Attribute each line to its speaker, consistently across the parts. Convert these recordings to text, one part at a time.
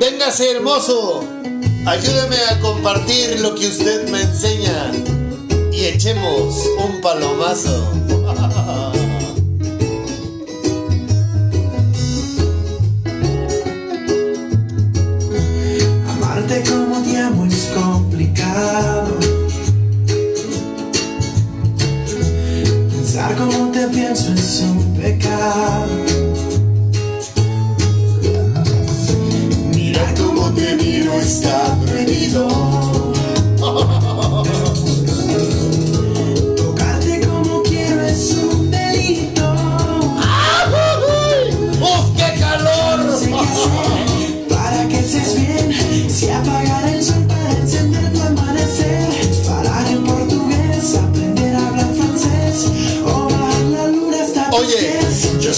Speaker 1: Véngase hermoso, ayúdeme a compartir lo que usted me enseña y echemos un palomazo.
Speaker 2: Amarte como te amo es complicado. Pensar como te pienso es un pecado.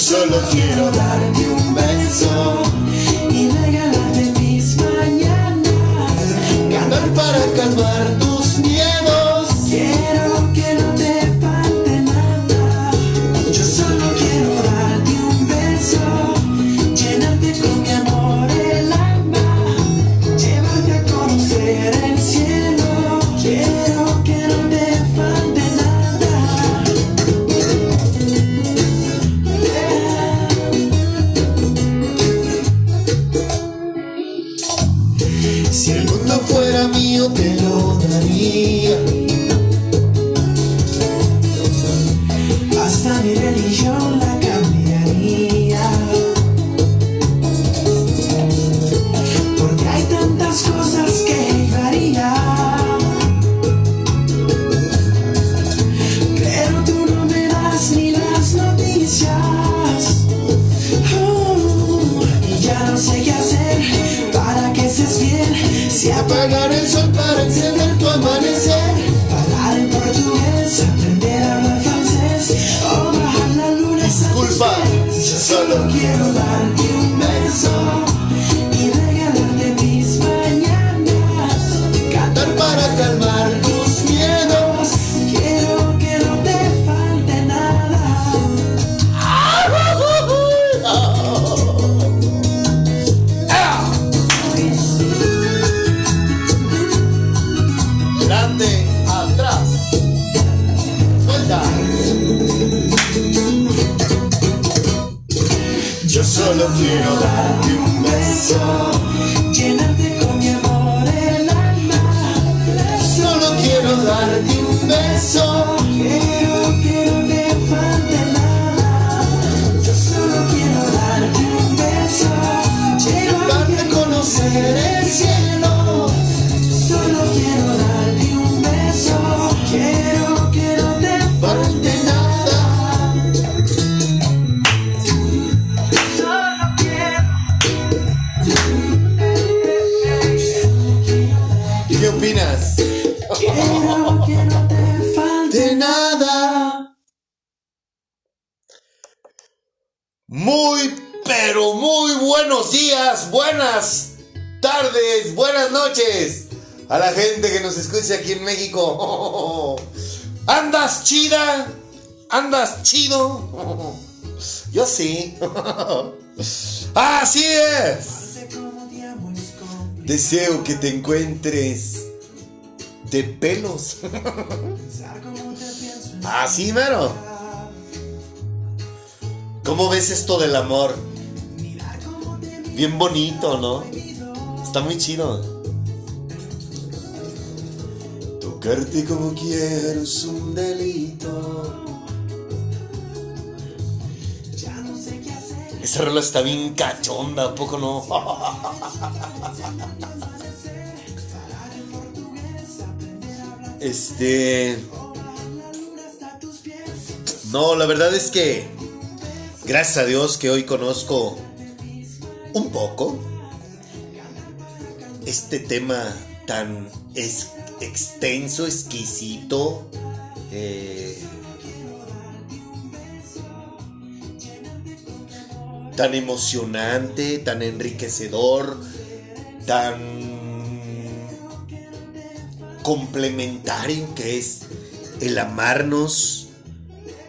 Speaker 1: Solo
Speaker 2: Quiero darte un beso y regalarte mis mañanas.
Speaker 1: cantar para calmar ¿Andas chida? ¿Andas chido? Yo sí. Así es. Deseo que te encuentres de pelos. Así, mero. ¿Cómo ves esto del amor? Bien bonito, ¿no? Está muy chido. Tocarte como quiero es un delito.
Speaker 2: Ya no sé qué hacer.
Speaker 1: Esa rola está bien cachonda, ¿a poco no? Este. No, la verdad es que. Gracias a Dios que hoy conozco un poco este tema tan es- extenso, exquisito. eh, tan emocionante, tan enriquecedor, tan complementario que es el amarnos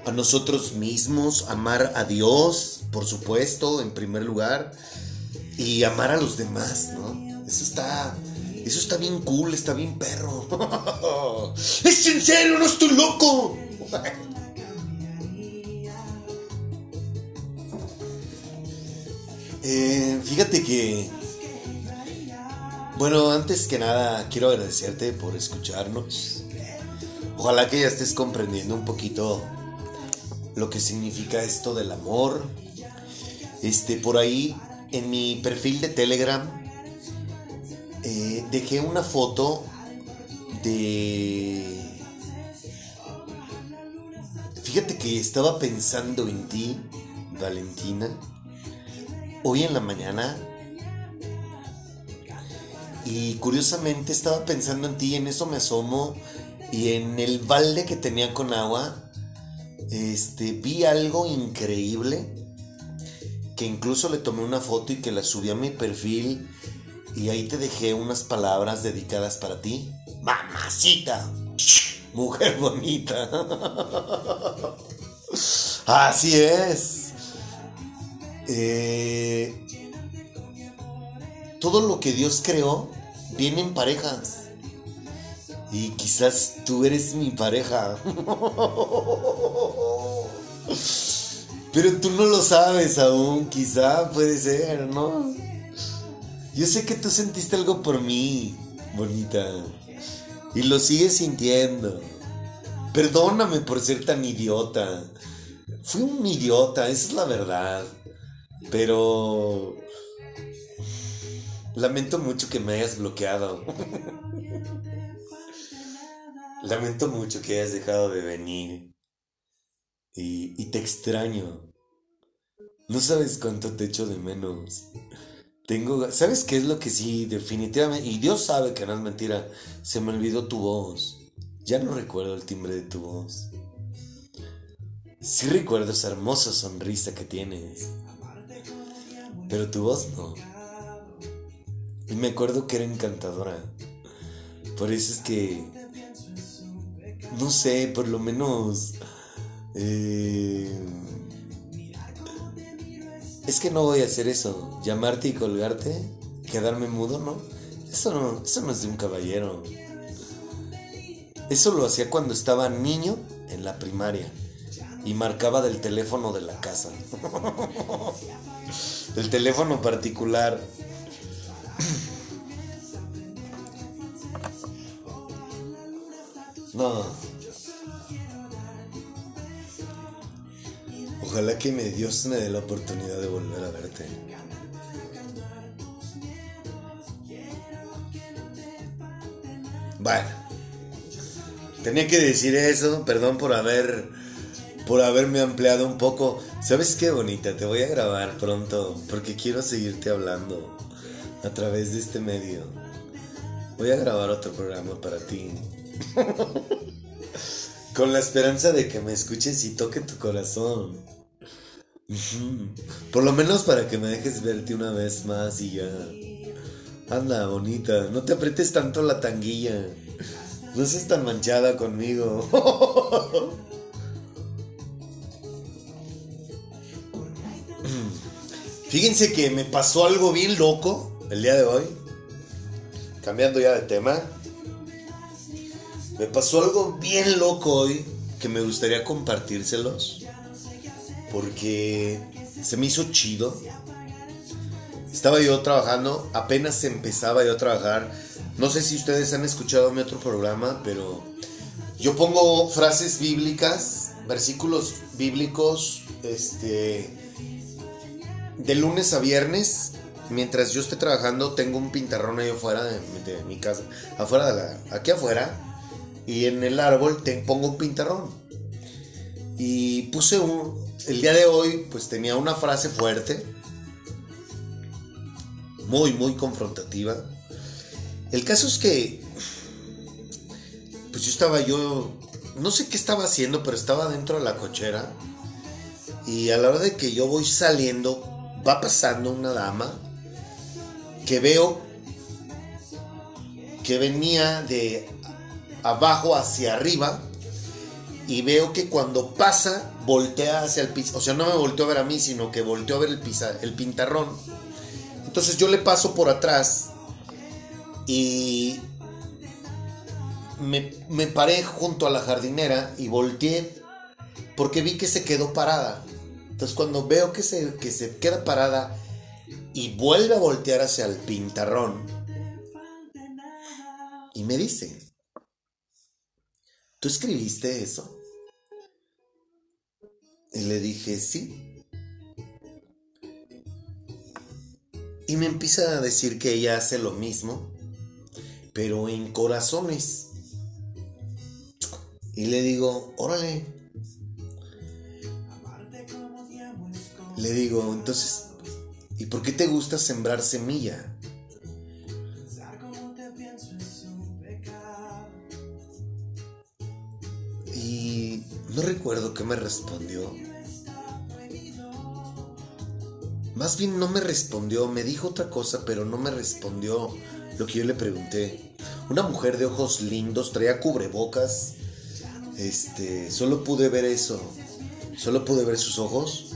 Speaker 1: a nosotros mismos, amar a Dios, por supuesto, en primer lugar, y amar a los demás, ¿no? Eso está, eso está bien cool, está bien perro. es en serio, no estoy loco. Eh, fíjate que, bueno, antes que nada quiero agradecerte por escucharnos. Ojalá que ya estés comprendiendo un poquito lo que significa esto del amor. Este, por ahí en mi perfil de Telegram eh, dejé una foto de... Fíjate que estaba pensando en ti, Valentina, hoy en la mañana. Y curiosamente estaba pensando en ti, en eso me asomo y en el balde que tenía con agua, este, vi algo increíble que incluso le tomé una foto y que la subí a mi perfil y ahí te dejé unas palabras dedicadas para ti. Mamacita, mujer bonita. Así es. Eh, todo lo que Dios creó viene en parejas. Y quizás tú eres mi pareja. Pero tú no lo sabes aún, quizá puede ser, ¿no? Yo sé que tú sentiste algo por mí, bonita. Y lo sigues sintiendo. Perdóname por ser tan idiota. Fui un idiota, esa es la verdad. Pero... Lamento mucho que me hayas bloqueado. Lamento mucho que hayas dejado de venir. Y, y te extraño. No sabes cuánto te echo de menos. Tengo, ¿sabes qué es lo que sí definitivamente y Dios sabe que no es mentira, se me olvidó tu voz. Ya no recuerdo el timbre de tu voz. Sí recuerdo esa hermosa sonrisa que tienes. Pero tu voz no. Y me acuerdo que era encantadora. Por eso es que no sé, por lo menos eh, es que no voy a hacer eso. Llamarte y colgarte, quedarme mudo, ¿no? Eso no, eso no es de un caballero. Eso lo hacía cuando estaba niño en la primaria y marcaba del teléfono de la casa. el teléfono particular. No. Ojalá que me Dios me dé la oportunidad de volver a verte. Bueno, tenía que decir eso, perdón por haber por haberme ampliado un poco. ¿Sabes qué bonita? Te voy a grabar pronto porque quiero seguirte hablando a través de este medio. Voy a grabar otro programa para ti. Con la esperanza de que me escuches y toque tu corazón. Por lo menos para que me dejes verte una vez más y ya. Anda, bonita, no te aprietes tanto la tanguilla. No seas tan manchada conmigo. Fíjense que me pasó algo bien loco el día de hoy. Cambiando ya de tema. Me pasó algo bien loco hoy que me gustaría compartírselos. Porque se me hizo chido. Estaba yo trabajando, apenas empezaba yo a trabajar. No sé si ustedes han escuchado mi otro programa, pero yo pongo frases bíblicas, versículos bíblicos, este, de lunes a viernes. Mientras yo esté trabajando, tengo un pintarrón ahí afuera de, mi casa, afuera de la, aquí afuera, y en el árbol te pongo un pintarrón. Y puse un, el día de hoy, pues tenía una frase fuerte, muy, muy confrontativa. El caso es que, pues yo estaba yo, no sé qué estaba haciendo, pero estaba dentro de la cochera. Y a la hora de que yo voy saliendo, va pasando una dama que veo que venía de abajo hacia arriba y veo que cuando pasa voltea hacia el piso, o sea, no me volteó a ver a mí, sino que volteó a ver el, pisa, el pintarrón. Entonces yo le paso por atrás y me, me paré junto a la jardinera y volteé porque vi que se quedó parada. Entonces cuando veo que se, que se queda parada y vuelve a voltear hacia el pintarrón y me dice, ¿tú escribiste eso? Y le dije, sí. Y me empieza a decir que ella hace lo mismo, pero en corazones. Y le digo, órale. Le digo, entonces, ¿y por qué te gusta sembrar semilla? Y no recuerdo qué me respondió. Más bien no me respondió, me dijo otra cosa, pero no me respondió lo que yo le pregunté. Una mujer de ojos lindos, traía cubrebocas. Este, solo pude ver eso. Solo pude ver sus ojos.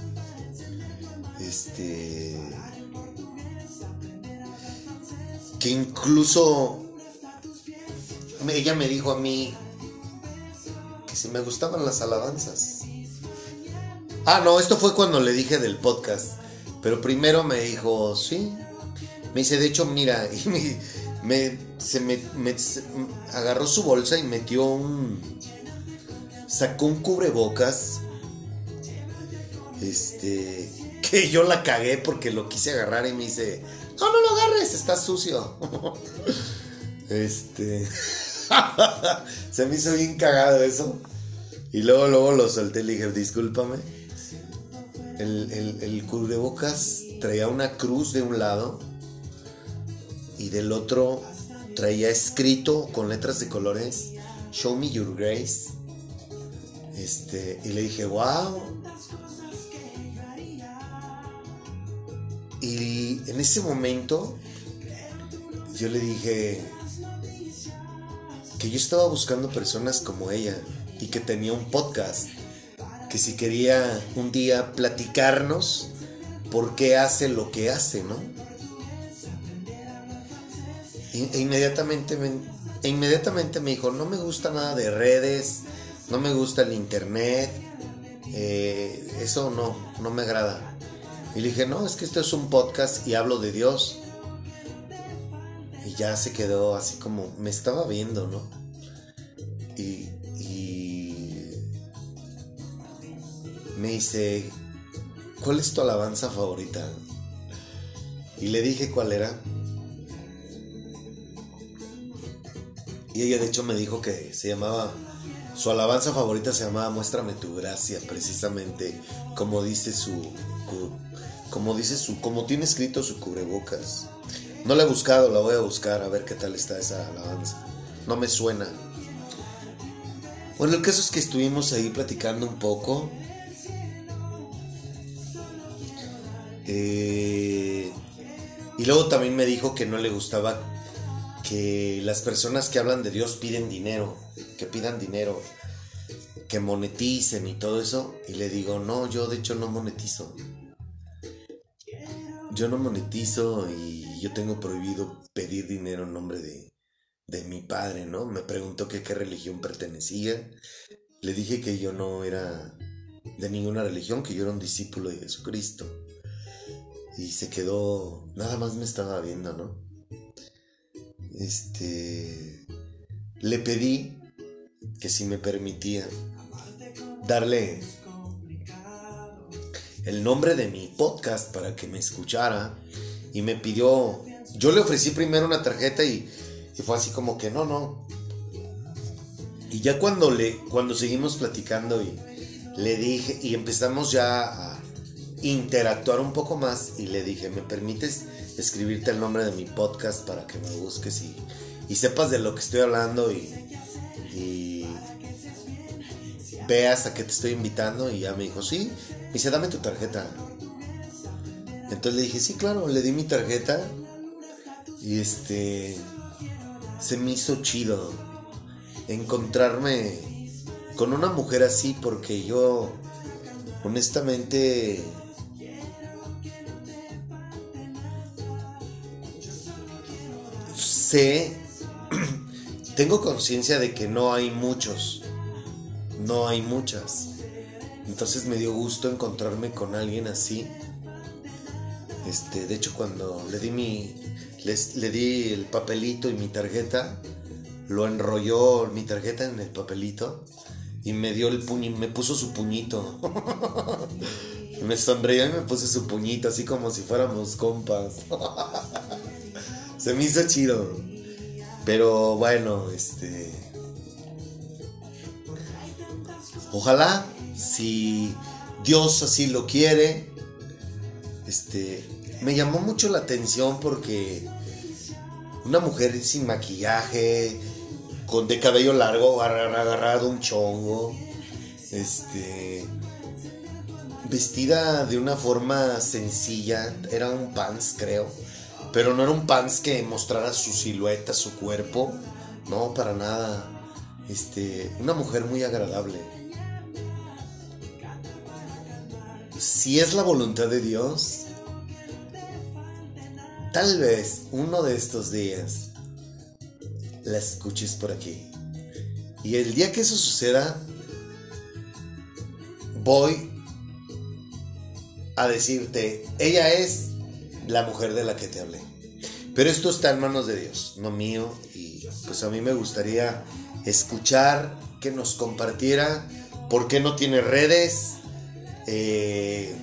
Speaker 1: Este. Que incluso. Ella me dijo a mí que si me gustaban las alabanzas. Ah, no, esto fue cuando le dije del podcast. Pero primero me dijo, sí. Me dice, de hecho, mira, y me, agarró su bolsa y metió un. Sacó un cubrebocas. Este. Que yo la cagué porque lo quise agarrar y me dice, no, no lo agarres, está sucio. este. se me hizo bien cagado eso. Y luego, luego lo solté y le dije, discúlpame. El, el, el cubrebocas traía una cruz de un lado y del otro traía escrito con letras de colores Show me your grace. Este, y le dije, wow. Y en ese momento yo le dije que yo estaba buscando personas como ella y que tenía un podcast que si quería un día platicarnos por qué hace lo que hace, ¿no? Y- E inmediatamente me, e inmediatamente me dijo, no me gusta nada de redes, no me gusta el internet, eh, eso no, no me agrada. Y le dije, no, es que esto es un podcast y hablo de Dios. Y ya se quedó así como, me estaba viendo, ¿no? Y me dice, ¿cuál es tu alabanza favorita? Y le dije cuál era. Y ella de hecho me dijo que se llamaba, su alabanza favorita se llamaba Muéstrame tu gracia, precisamente como dice su, como dice su, como tiene escrito su cubrebocas. No la he buscado, la voy a buscar a ver qué tal está esa alabanza. No me suena. Bueno, el caso es que estuvimos ahí platicando un poco. Eh, y luego también me dijo que no le gustaba que las personas que hablan de Dios piden dinero, que pidan dinero, que moneticen y todo eso. Y le digo, no, yo de hecho no monetizo. Yo no monetizo y yo tengo prohibido pedir dinero en nombre de, de mi padre, ¿no? Me preguntó que qué religión pertenecía. Le dije que yo no era de ninguna religión, que yo era un discípulo de Jesucristo. Y se quedó, nada más me estaba viendo, ¿no? Este, le pedí que si me permitía darle el nombre de mi podcast para que me escuchara y me pidió, yo le ofrecí primero una tarjeta y, fue así como que no, no. Y ya cuando le, cuando seguimos platicando y le dije y empezamos ya a interactuar un poco más y le dije, ¿me permites escribirte el nombre de mi podcast para que me busques y, y sepas de lo que estoy hablando y, y veas a qué te estoy invitando? Y ya me dijo, sí. Me dice, dame tu tarjeta. Entonces le dije, sí, claro, le di mi tarjeta. Y este. Se me hizo chido encontrarme con una mujer así porque yo, honestamente, sé, tengo conciencia de que no hay muchos, no hay muchas. Entonces me dio gusto encontrarme con alguien así. Este, de hecho cuando le di mi les, le di el papelito y mi tarjeta, lo enrolló mi tarjeta en el papelito y me dio el puño, me puso su puñito. me sonrió y me puso su puñito, así como si fuéramos compas. Se me hizo chido. Pero bueno, este. Ojalá, si Dios así lo quiere, este. Me llamó mucho la atención porque una mujer sin maquillaje, con de cabello largo, agarrado un chongo, este, vestida de una forma sencilla, era un pants creo, pero no era un pants que mostrara su silueta, su cuerpo, no, para nada, este, una mujer muy agradable. Si es la voluntad de Dios, tal vez uno de estos días la escuches por aquí. Y el día que eso suceda, voy a decirte, ella es la mujer de la que te hablé. Pero esto está en manos de Dios, no mío. Y pues a mí me gustaría escuchar que nos compartiera por qué no tiene redes, eh,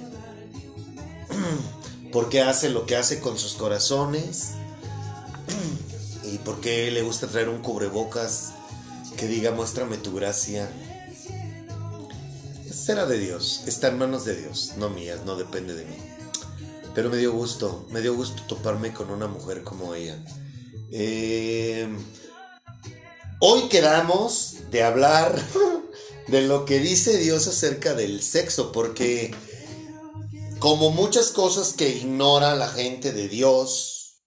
Speaker 1: por qué hace lo que hace con sus corazones y por qué le gusta traer un cubrebocas que diga muéstrame tu gracia. Será de Dios, está en manos de Dios, no mías, no depende de mí. Pero me dio gusto, me dio gusto toparme con una mujer como ella. Eh, hoy quedamos de hablar de lo que dice Dios acerca del sexo, porque como muchas cosas que ignora la gente de Dios,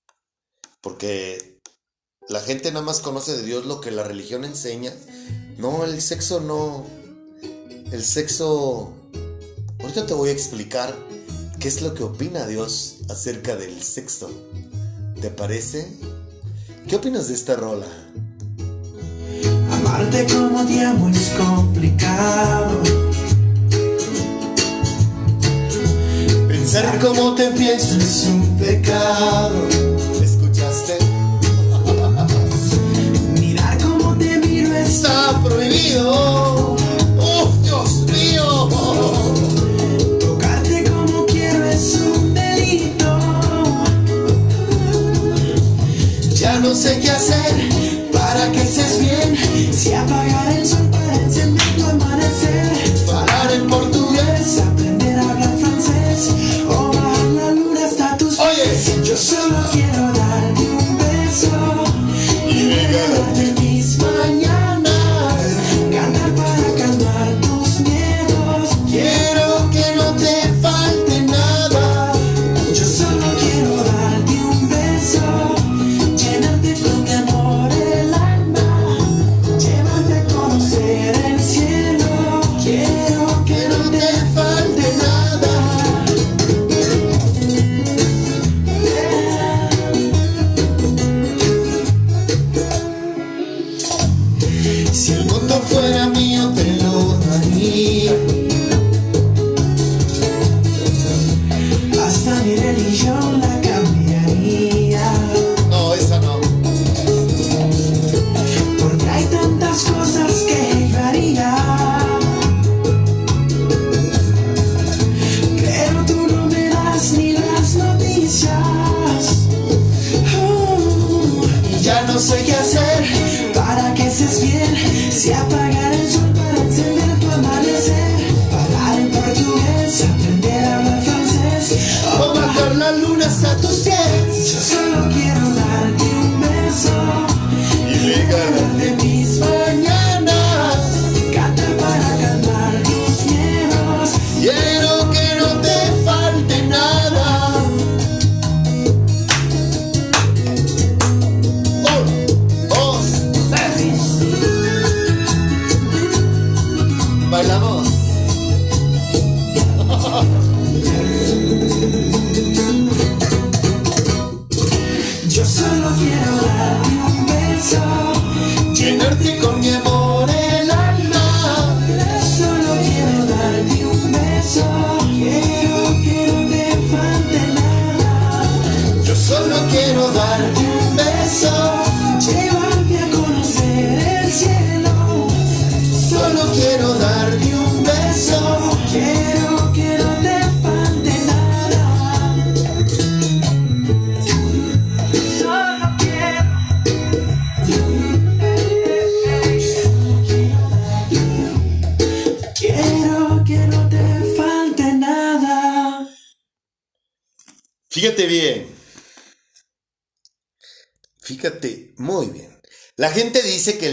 Speaker 1: porque la gente nada más conoce de Dios lo que la religión enseña, no, el sexo no, el sexo, ahorita te voy a explicar qué es lo que opina Dios acerca del sexo. ¿Te parece? ¿Qué opinas de esta rola?
Speaker 2: Amarte como te amo es complicado. Pensar como te pienso es un pecado.
Speaker 1: ¿Escuchaste?
Speaker 2: Mirar como te miro está prohibido.
Speaker 1: ¡Oh, Dios
Speaker 2: no sé qué hacer para que estés bien.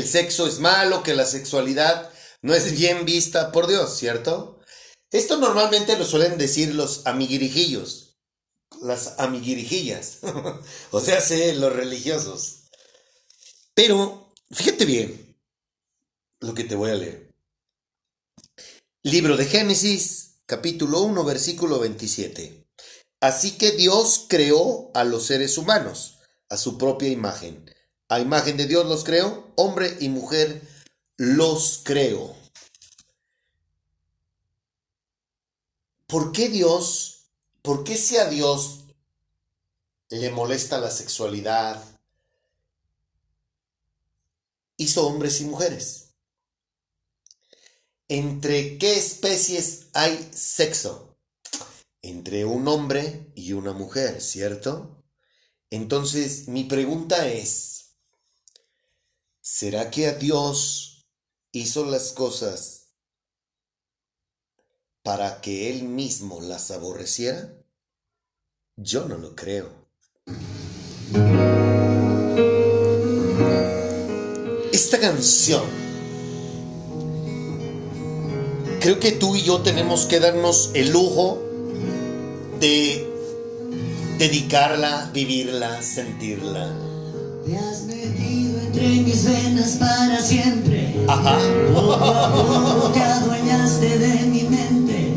Speaker 2: El
Speaker 1: sexo es malo, que la sexualidad no es bien vista por Dios, ¿cierto? Esto normalmente lo suelen decir los amiguirijillos, las amiguirijillas, o sea, sí, los religiosos. Pero, fíjate bien lo que te voy a leer. Libro de Génesis, capítulo 1, versículo 27. Así que Dios creó a los seres humanos a su propia imagen. A imagen de Dios los creó, hombre y mujer los creó. ¿Por qué Dios, por qué si a Dios le molesta la sexualidad, hizo hombres y mujeres? ¿Entre qué especies hay sexo? Entre un hombre y una mujer, ¿cierto? Entonces, mi pregunta es, ¿será que a Dios hizo las cosas para que Él mismo las aborreciera? Yo no lo creo. Esta canción, creo que tú y yo tenemos que darnos el lujo de dedicarla, vivirla, sentirla.
Speaker 3: Entre mis venas para siempre.
Speaker 1: Ajá.
Speaker 3: Poco a poco te adueñaste de mi mente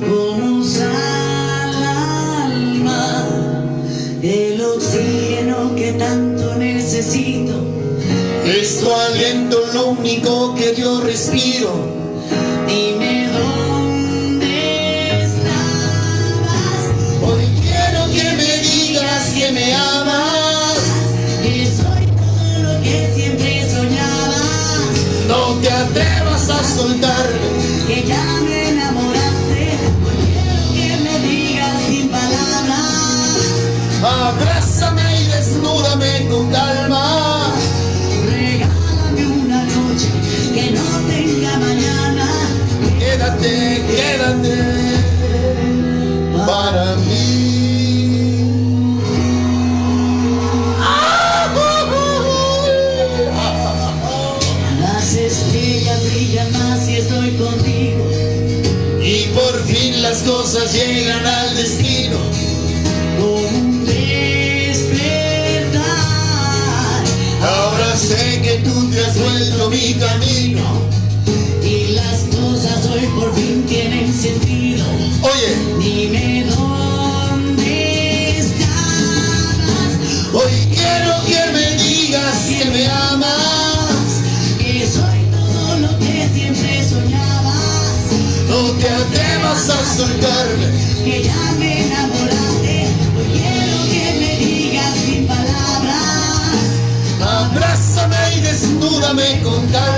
Speaker 3: como un sal alma. El oxígeno que tanto necesito.
Speaker 1: Es tu aliento lo único que yo respiro.
Speaker 3: Dime
Speaker 1: soltarme.
Speaker 3: Que ya me enamoraste. Quiero que me digas sin palabras.
Speaker 1: Abrázame y desnúdame con calma.
Speaker 3: Regálame una noche que no tenga mañana
Speaker 1: Quédate, quédate llegan al destino.
Speaker 3: Con un despertar.
Speaker 1: Ahora sé que tú te has vuelto mi camino.
Speaker 3: Y las cosas hoy por fin tienen sentido.
Speaker 1: Oye, atrevas a soltarme.
Speaker 3: que ya me enamoraste. Hoy quiero que me digas sin palabras.
Speaker 1: Abrázame y desnúdame con calma.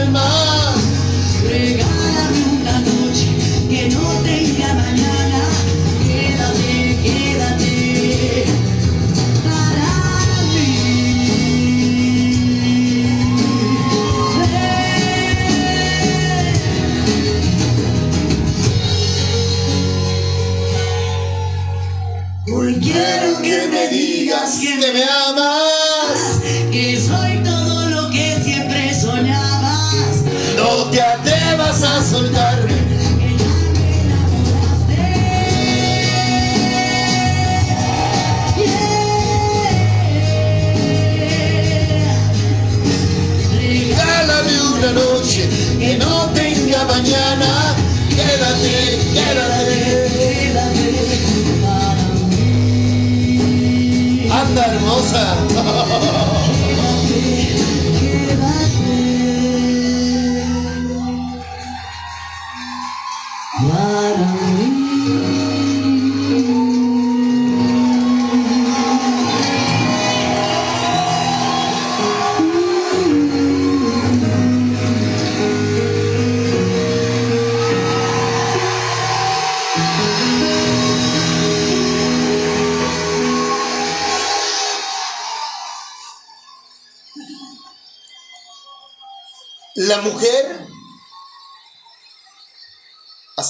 Speaker 3: Me
Speaker 1: amas.
Speaker 3: que soy todo lo que siempre soñabas.
Speaker 1: No te atrevas a soltarme.
Speaker 3: Que ya me. Yeah.
Speaker 1: Regálame una noche que no tenga mañana. Quédate, quédate.
Speaker 3: Quédate mí.
Speaker 1: Anda hermosa.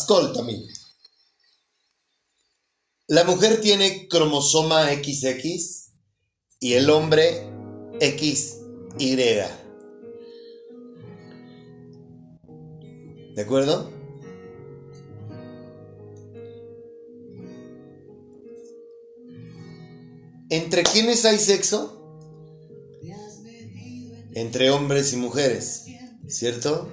Speaker 1: ascoltami. La mujer tiene cromosoma XX y el hombre XY. ¿De acuerdo? ¿Entre quiénes hay sexo? Entre hombres y mujeres, ¿cierto?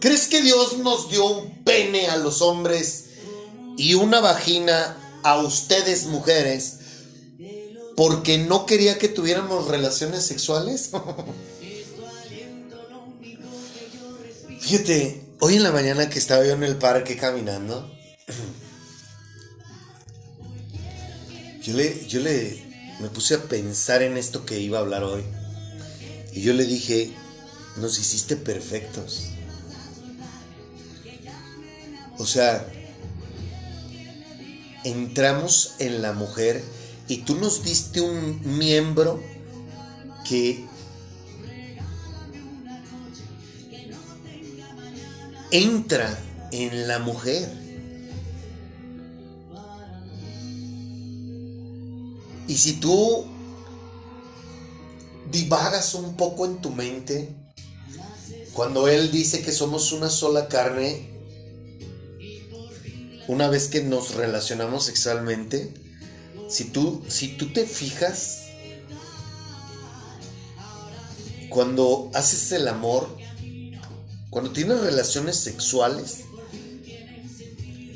Speaker 1: ¿Crees que Dios nos dio un pene a los hombres y una vagina a ustedes mujeres porque no quería que tuviéramos relaciones sexuales? Fíjate, hoy en la mañana que estaba yo en el parque caminando, yo le, yo le me puse a pensar en esto que iba a hablar hoy. Y yo le dije, nos hiciste perfectos. O sea, entramos en la mujer y tú nos diste un miembro que entra en la mujer. Y si tú divagas un poco en tu mente, cuando Él dice que somos una sola carne, una vez que nos relacionamos sexualmente, si tú, si tú te fijas, cuando haces el amor, cuando tienes relaciones sexuales,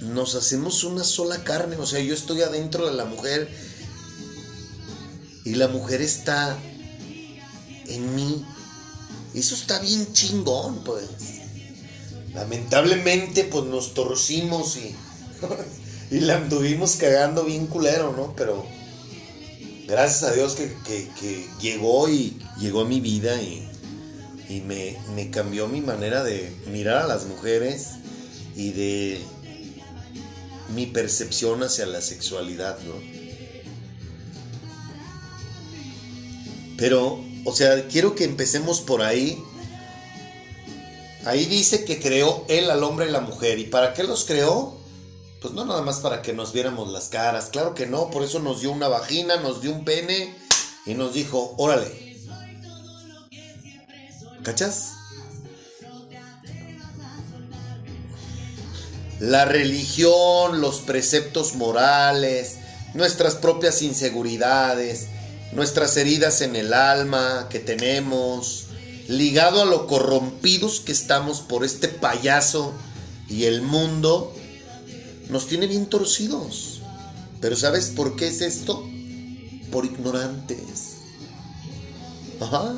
Speaker 1: nos hacemos una sola carne. O sea, yo estoy adentro de la mujer y la mujer está en mí. Eso está bien chingón, pues. Lamentablemente, pues nos torcimos y y la anduvimos cagando bien culero, ¿no? Pero gracias a Dios que, llegó y llegó a mi vida y, y me, me, cambió mi manera de mirar a las mujeres y de mi percepción hacia la sexualidad, ¿no? Pero, o sea, quiero que empecemos por ahí. Ahí dice que creó él al hombre y la mujer. ¿Y para qué los creó? Pues no nada más para que nos viéramos las caras, claro que no, por eso nos dio una vagina, nos dio un pene y nos dijo, órale. ¿Cachas? La religión, los preceptos morales, nuestras propias inseguridades, nuestras heridas en el alma que tenemos, ligado a lo corrompidos que estamos por este payaso y el mundo, nos tiene bien torcidos. Pero ¿sabes por qué es esto? Por ignorantes. Ajá.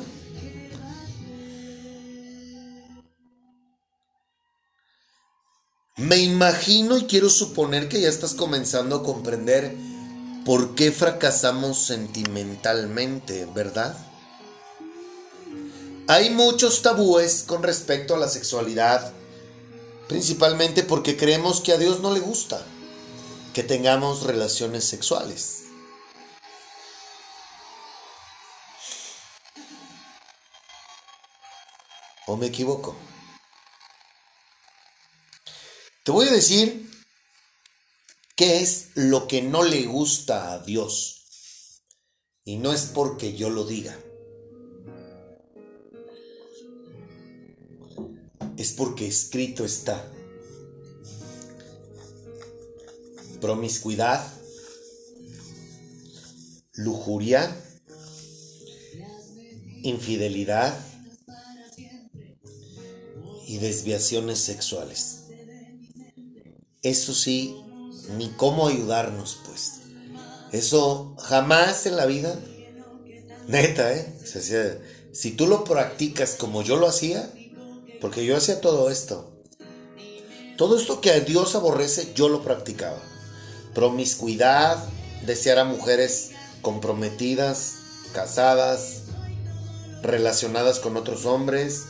Speaker 1: Me imagino y quiero suponer que ya estás comenzando a comprender por qué fracasamos sentimentalmente, ¿verdad? Hay muchos tabúes con respecto a la sexualidad Principalmente porque creemos que a Dios no le gusta que tengamos relaciones sexuales. ¿O me equivoco? Te voy a decir qué es lo que no le gusta a Dios. Y no es porque yo lo diga. Es porque escrito está. Promiscuidad, lujuria, infidelidad y desviaciones sexuales. Eso sí, ni cómo ayudarnos, pues. Eso jamás en la vida, neta, ¿eh? si tú lo practicas como yo lo hacía, porque yo hacía todo esto. Todo esto que a Dios aborrece, yo lo practicaba. Promiscuidad, desear a mujeres comprometidas, casadas, relacionadas con otros hombres,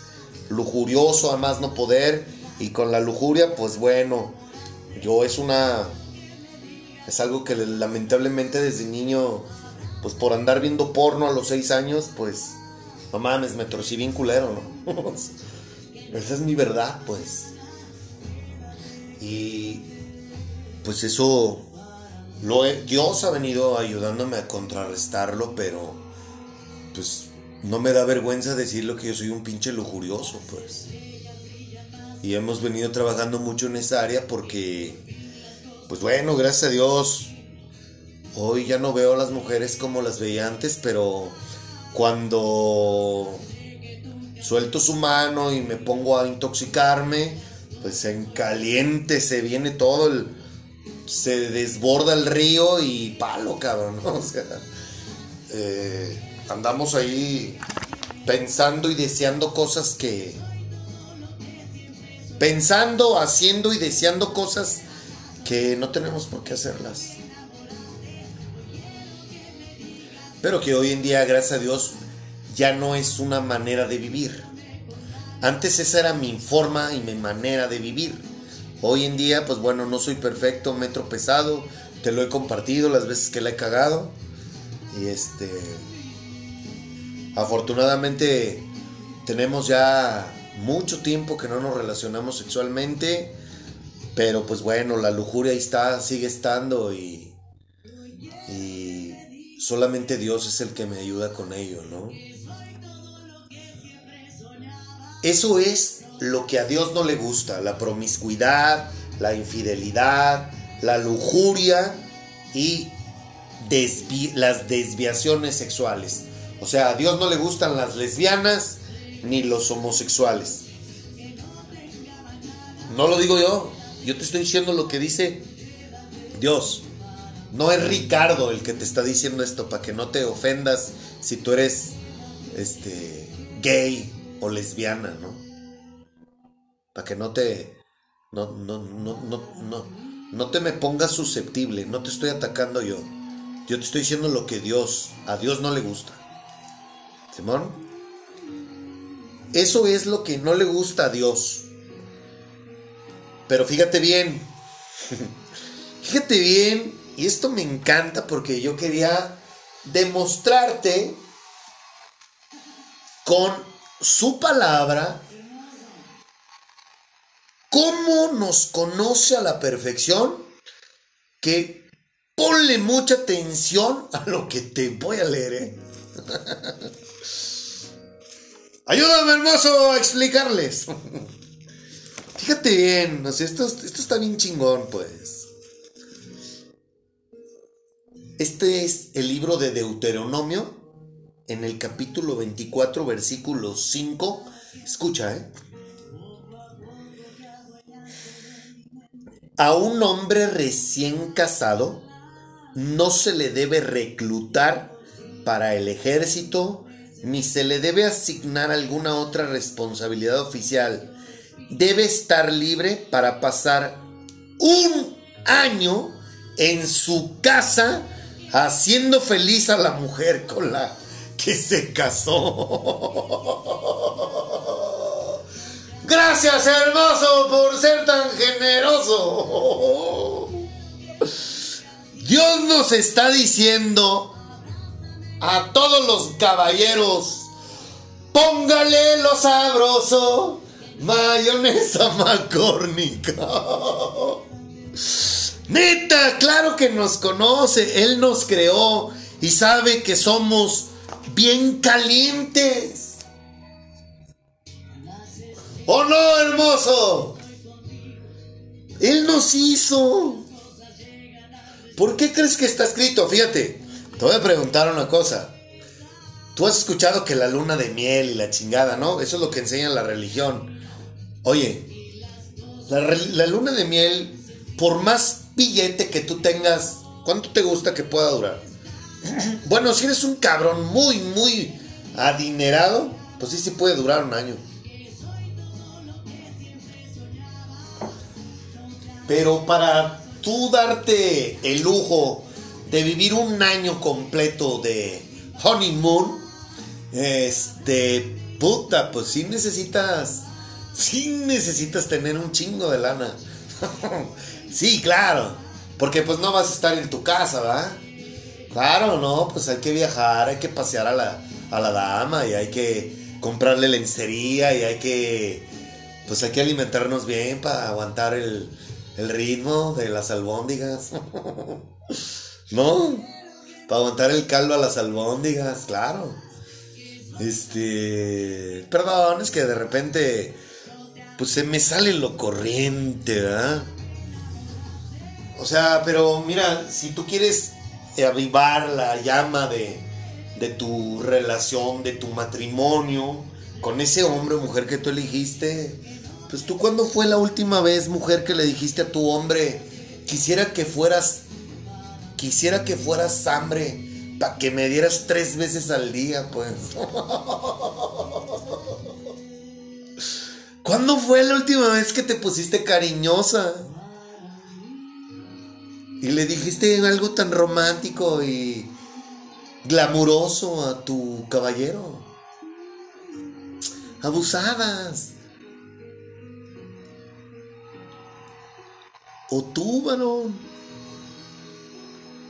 Speaker 1: lujurioso a más no poder, y con la lujuria, pues bueno, yo es una. Es algo que lamentablemente desde niño, pues por andar viendo porno a los seis años, pues no me torcí bien culero, ¿no? Esa es mi verdad, pues. Y pues eso Lo he- Dios ha venido ayudándome a contrarrestarlo, pero pues no me da vergüenza decirlo que yo soy un pinche lujurioso, pues. Y hemos venido trabajando mucho en esa área porque, pues bueno, gracias a Dios, hoy ya no veo a las mujeres como las veía antes, pero cuando suelto su mano y me pongo a intoxicarme, pues en caliente se viene todo el... Se desborda el río y palo, cabrón, ¿no? O sea, eh, andamos ahí pensando y deseando cosas que... Pensando, haciendo y deseando cosas que no tenemos por qué hacerlas. Pero que hoy en día, gracias a Dios, ya no es una manera de vivir. Antes esa era mi forma y mi manera de vivir. Hoy en día, pues bueno, no soy perfecto, me he tropezado, te lo he compartido las veces que la he cagado. Y este. Afortunadamente, tenemos ya mucho tiempo que no nos relacionamos sexualmente. Pero pues bueno, la lujuria ahí está, sigue estando y. Y solamente Dios es el que me ayuda con ello, ¿no? Eso es lo que a Dios no le gusta, la promiscuidad, la infidelidad, la lujuria y las desviaciones sexuales. O sea, a Dios no le gustan las lesbianas ni los homosexuales. No lo digo yo, yo te estoy diciendo lo que dice Dios. No es Ricardo el que te está diciendo esto para que no te ofendas si tú eres este gay o lesbiana, ¿no? Para que no te no, no, no, no, no, no te me pongas susceptible, no te estoy atacando yo. Yo te estoy diciendo lo que Dios, a Dios no le gusta. Simón, eso es lo que no le gusta a Dios. Pero fíjate bien, fíjate bien, y esto me encanta porque yo quería demostrarte con su palabra cómo nos conoce a la perfección que ponle mucha atención a lo que te voy a leer, ¿eh? Ayúdame, hermoso, a explicarles. Fíjate bien, esto, esto está bien chingón, pues. Este es el libro de Deuteronomio, en el capítulo 24, versículo 5. Escucha, ¿eh? A un hombre recién casado no se le debe reclutar para el ejército ni se le debe asignar alguna otra responsabilidad oficial. Debe estar libre para pasar un año en su casa haciendo feliz a la mujer con la que se casó. Gracias, hermoso, por ser tan generoso. Dios nos está diciendo a todos los caballeros, póngale lo sabroso, mayonesa macórnica. Neta, claro que nos conoce, Él nos creó y sabe que somos bien calientes. ¿Oh no, hermoso? Él nos hizo. ¿Por qué crees que está escrito? Fíjate, te voy a preguntar una cosa. Tú has escuchado que la luna de miel y la chingada, ¿no? Eso es lo que enseña la religión. Oye, la, la luna de miel, por más billete que tú tengas, ¿cuánto te gusta que pueda durar? Bueno, si eres un cabrón muy, muy adinerado, pues sí, sí puede durar un año. Pero para tú darte el lujo de vivir un año completo de honeymoon, este, puta, pues sí necesitas, sí necesitas tener un chingo de lana. sí, claro, porque pues no vas a estar en tu casa, ¿va? Claro, no, pues hay que viajar, hay que pasear a la, a la dama y hay que comprarle lencería y hay que, pues hay que alimentarnos bien para aguantar el, el ritmo de las albóndigas. ¿No? Para aguantar el caldo a las albóndigas, claro. Este. Perdón, es que de repente. Pues se me sale lo corriente, ¿verdad? O sea, pero mira, si tú quieres avivar la llama de, de tu relación, de tu matrimonio, con ese hombre o mujer que tú elegiste, pues tú cuándo fue la última vez, mujer, que le dijiste a tu hombre, quisiera que fueras, quisiera que fueras hambre, para que me dieras tres veces al día, pues. ¿Cuándo fue la última vez que te pusiste cariñosa? Y le dijiste algo tan romántico y glamuroso a tu caballero. Abusadas. O tú, varón.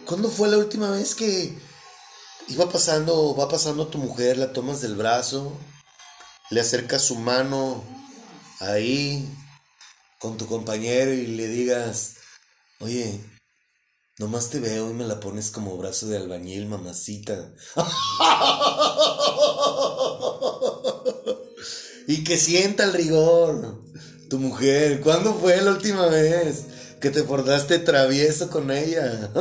Speaker 1: ¿Cuándo fue la última vez que iba pasando, va pasando tu mujer, la tomas del brazo, le acercas su mano ahí con tu compañero y le digas, oye, nomás te veo y me la pones como brazo de albañil, mamacita. y que sienta el rigor tu mujer. ¿Cuándo fue la última vez que te portaste travieso con ella?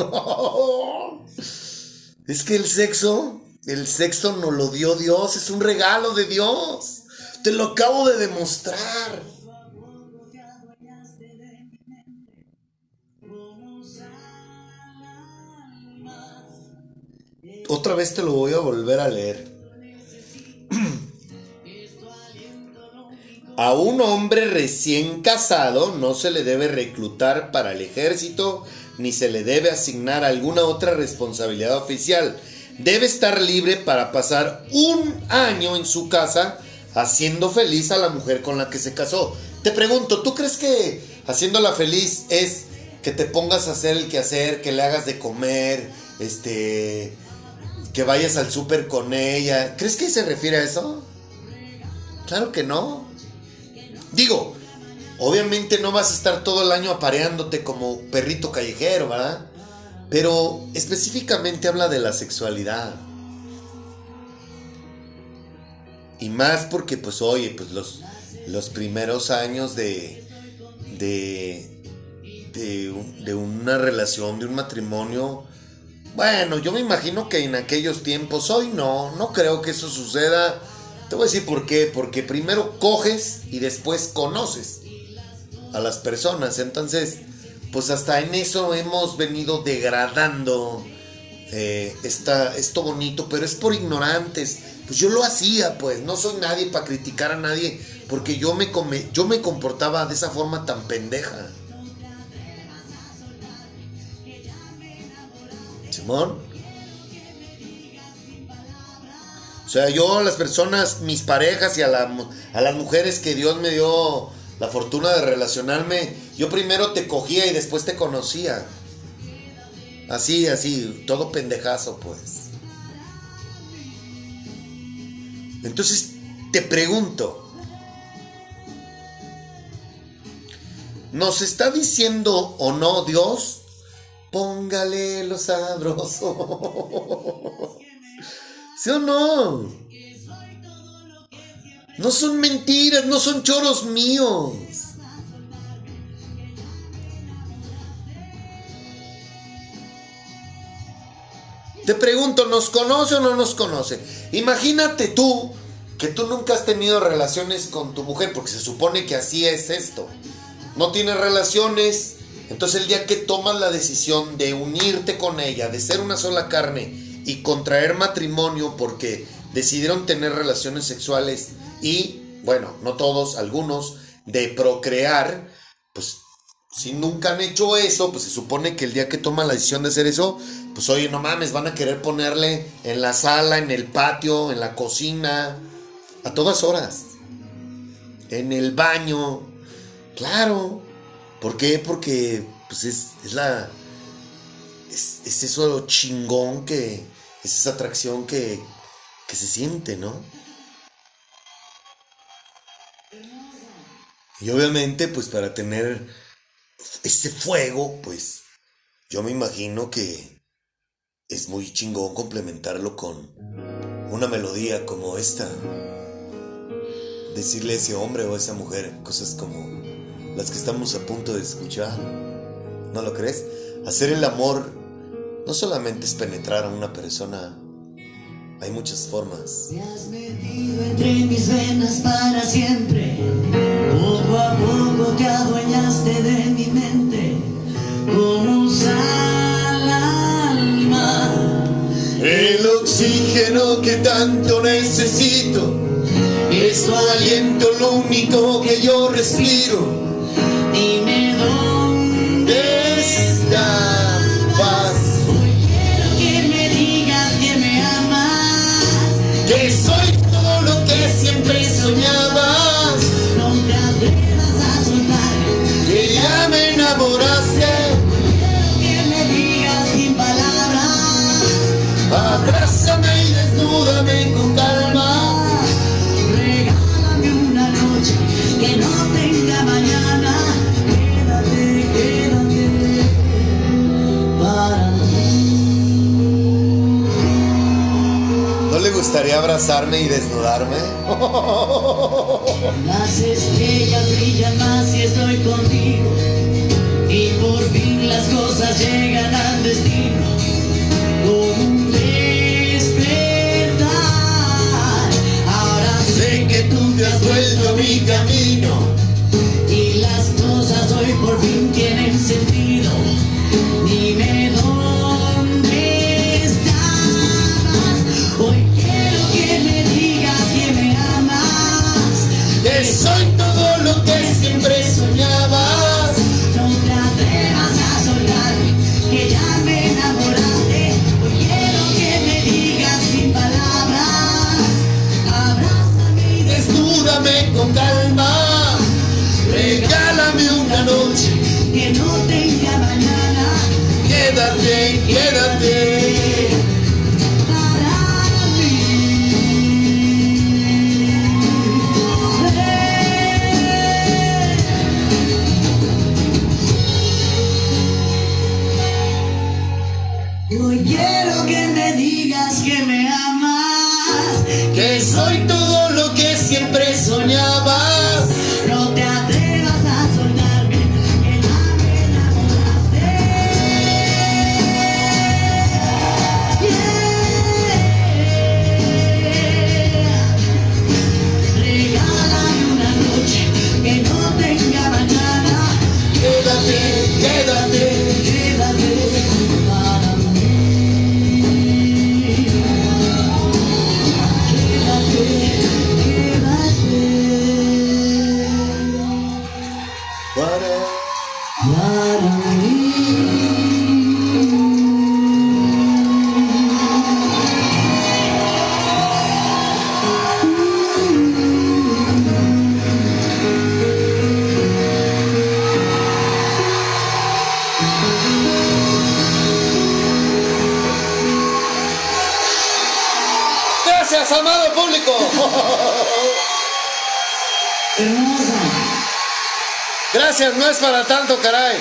Speaker 1: es que el sexo, el sexo nos lo dio Dios, es un regalo de Dios. Te lo acabo de demostrar. Otra vez te lo voy a volver a leer. A un hombre recién casado no se le debe reclutar para el ejército ni se le debe asignar alguna otra responsabilidad oficial. Debe estar libre para pasar un año en su casa haciendo feliz a la mujer con la que se casó. Te pregunto, ¿tú crees que haciéndola feliz es que te pongas a hacer el quehacer, que le hagas de comer, este, que vayas al súper con ella? ¿Crees que se refiere a eso? Claro que no. Digo, obviamente no vas a estar todo el año apareándote como perrito callejero, ¿verdad? Pero específicamente habla de la sexualidad. Y más porque, pues, oye, pues los, los primeros años de, de, de, de una relación, de un matrimonio, bueno, yo me imagino que en aquellos tiempos, hoy no, no creo que eso suceda. Te voy a decir por qué, porque primero coges y después conoces a las personas. Entonces, pues hasta en eso hemos venido degradando eh, esto bonito, pero es por ignorantes. Pues yo lo hacía, pues no soy nadie para criticar a nadie, porque yo me, come- yo me comportaba de esa forma tan pendeja. O sea, yo a las personas, mis parejas y a, la a las mujeres que Dios me dio la fortuna de relacionarme, yo primero te cogía y después te conocía. Así, así, todo pendejazo, pues. Entonces, te pregunto, ¿nos está diciendo o no Dios? Póngale lo sabroso. ¿Sí o no? No son mentiras, no son choros míos. Te pregunto, ¿nos conoce o no nos conoce? Imagínate tú que tú nunca has tenido relaciones con tu mujer, porque se supone que así es esto. No tienes relaciones, entonces el día que tomas la decisión de unirte con ella, de ser una sola carne y contraer matrimonio porque decidieron tener relaciones sexuales y, bueno, no todos, algunos, de procrear, pues si nunca han hecho eso, pues se supone que el día que toman la decisión de hacer eso, pues oye, no mames, van a querer ponerle en la sala, en el patio, en la cocina, a todas horas. En el baño. Claro. ¿Por qué? Porque pues es, es la... Es, es eso chingón que... Es esa atracción que, que se siente, ¿no? Y obviamente, pues para tener ese fuego, pues yo me imagino que es muy chingón complementarlo con una melodía como esta. Decirle a ese hombre o a esa mujer cosas como las que estamos a punto de escuchar. ¿No lo crees? Hacer el amor no solamente es penetrar a una persona, hay muchas formas.
Speaker 3: Te has metido entre mis venas para siempre. Poco a poco te adueñaste de mi mente. Como sal alma.
Speaker 1: El oxígeno que tanto necesito es tu aliento lo único que yo respiro.
Speaker 3: Dime
Speaker 1: abrazarme y desnudarme?
Speaker 3: Las estrellas brillan más si estoy contigo. Y por fin las cosas llegan al destino. Con un despertar. Ahora sé que tú te has vuelto mi camino. Y las cosas hoy por fin No
Speaker 1: es para tanto, caray.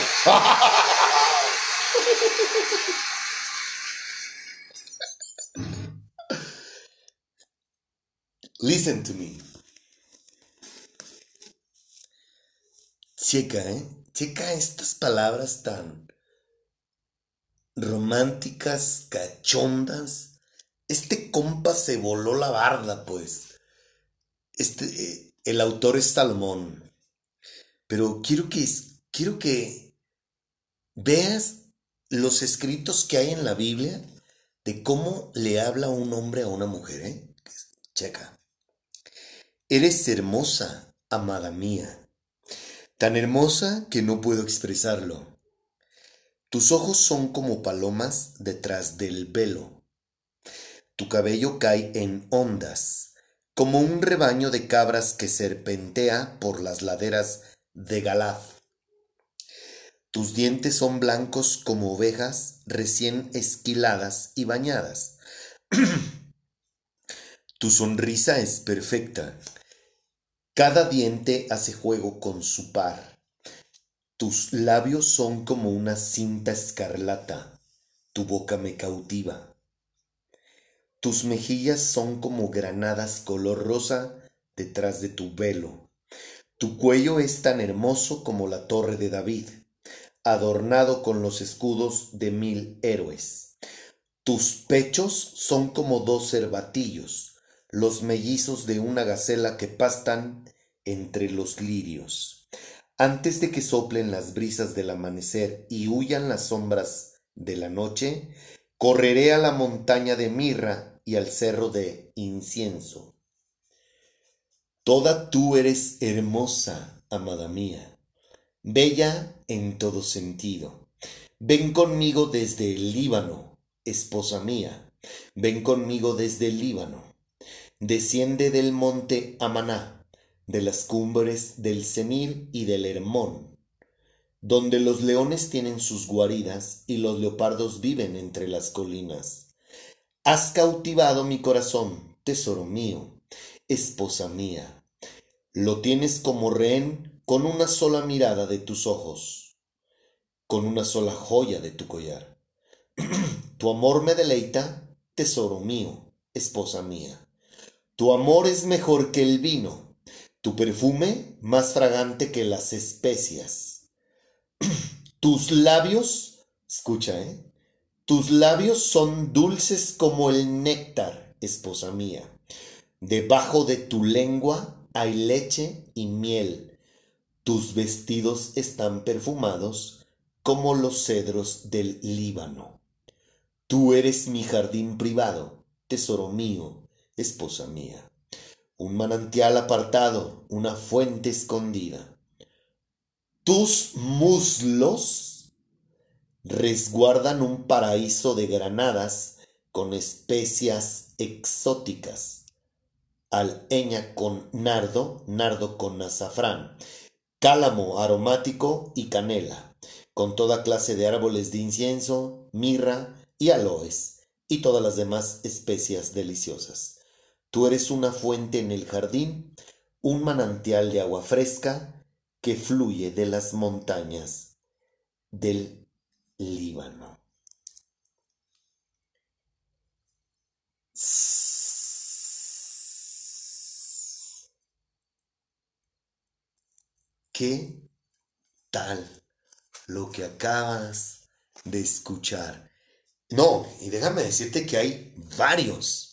Speaker 1: Listen to me. Checa, ¿eh? Checa estas palabras tan románticas, cachondas. Este compa se voló la barda, pues. Este, eh, el autor es Salomón. Pero quiero que, quiero que veas los escritos que hay en la Biblia de cómo le habla un hombre a una mujer, ¿eh? Checa. Eres hermosa, amada mía. Tan hermosa que no puedo expresarlo. Tus ojos son como palomas detrás del velo. Tu cabello cae en ondas, como un rebaño de cabras que serpentea por las laderas de Galad. Tus dientes son blancos como ovejas recién esquiladas y bañadas. tu sonrisa es perfecta. Cada diente hace juego con su par. Tus labios son como una cinta escarlata, tu boca me cautiva. Tus mejillas son como granadas color rosa detrás de tu velo. Tu cuello es tan hermoso como la torre de David, adornado con los escudos de mil héroes. Tus pechos son como dos cervatillos, los mellizos de una gacela que pastan entre los lirios. Antes de que soplen las brisas del amanecer y huyan las sombras de la noche, correré a la montaña de mirra y al cerro de incienso. Toda tú eres hermosa, amada mía, bella en todo sentido. Ven conmigo desde el Líbano, esposa mía, ven conmigo desde el Líbano. Desciende del monte Amaná de las cumbres del Senir y del Hermón, donde los leones tienen sus guaridas y los leopardos viven entre las colinas. Has cautivado mi corazón, tesoro mío, esposa mía. Lo tienes como rehén con una sola mirada de tus ojos, con una sola joya de tu collar. tu amor me deleita, tesoro mío, esposa mía. Tu amor es mejor que el vino, tu perfume más fragante que las especias. Tus labios, escucha, ¿eh? Tus labios son dulces como el néctar, esposa mía. Debajo de tu lengua hay leche y miel. Tus vestidos están perfumados como los cedros del Líbano. Tú eres mi jardín privado, tesoro mío, esposa mía un manantial apartado, una fuente escondida. Tus muslos resguardan un paraíso de granadas con especias exóticas, alheña con nardo, nardo con azafrán, cálamo aromático y canela, con toda clase de árboles de incienso, mirra y aloes, y todas las demás especias deliciosas. Tú eres una fuente en el jardín, un manantial de agua fresca que fluye de las montañas del Líbano. ¿Qué tal lo que acabas de escuchar? No, y déjame decirte que hay varios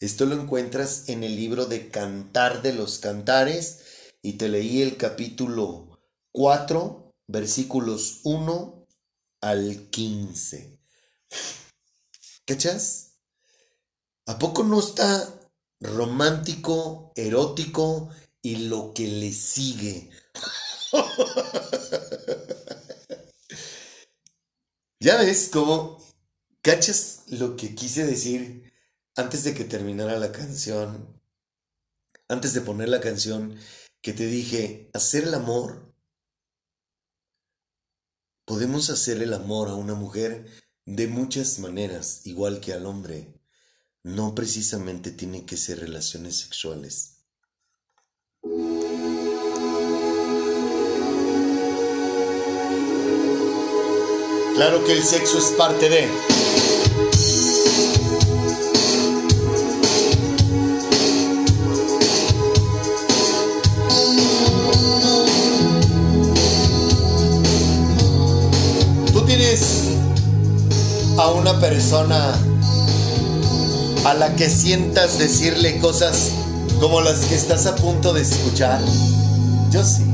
Speaker 1: esto lo encuentras en el libro de Cantar de los Cantares y te leí el capítulo 4, versículos 1 al 15. ¿Cachas? ¿A poco no está romántico, erótico y lo que le sigue? ya ves cómo, ¿cachas lo que quise decir? antes de que terminara la canción, antes de poner la canción, que te dije, hacer el amor, podemos hacer el amor a una mujer de muchas maneras, igual que al hombre. No precisamente tiene que ser relaciones sexuales. Claro que el sexo es parte de... a una persona a la que sientas decirle cosas como las que estás a punto de escuchar? Yo sí.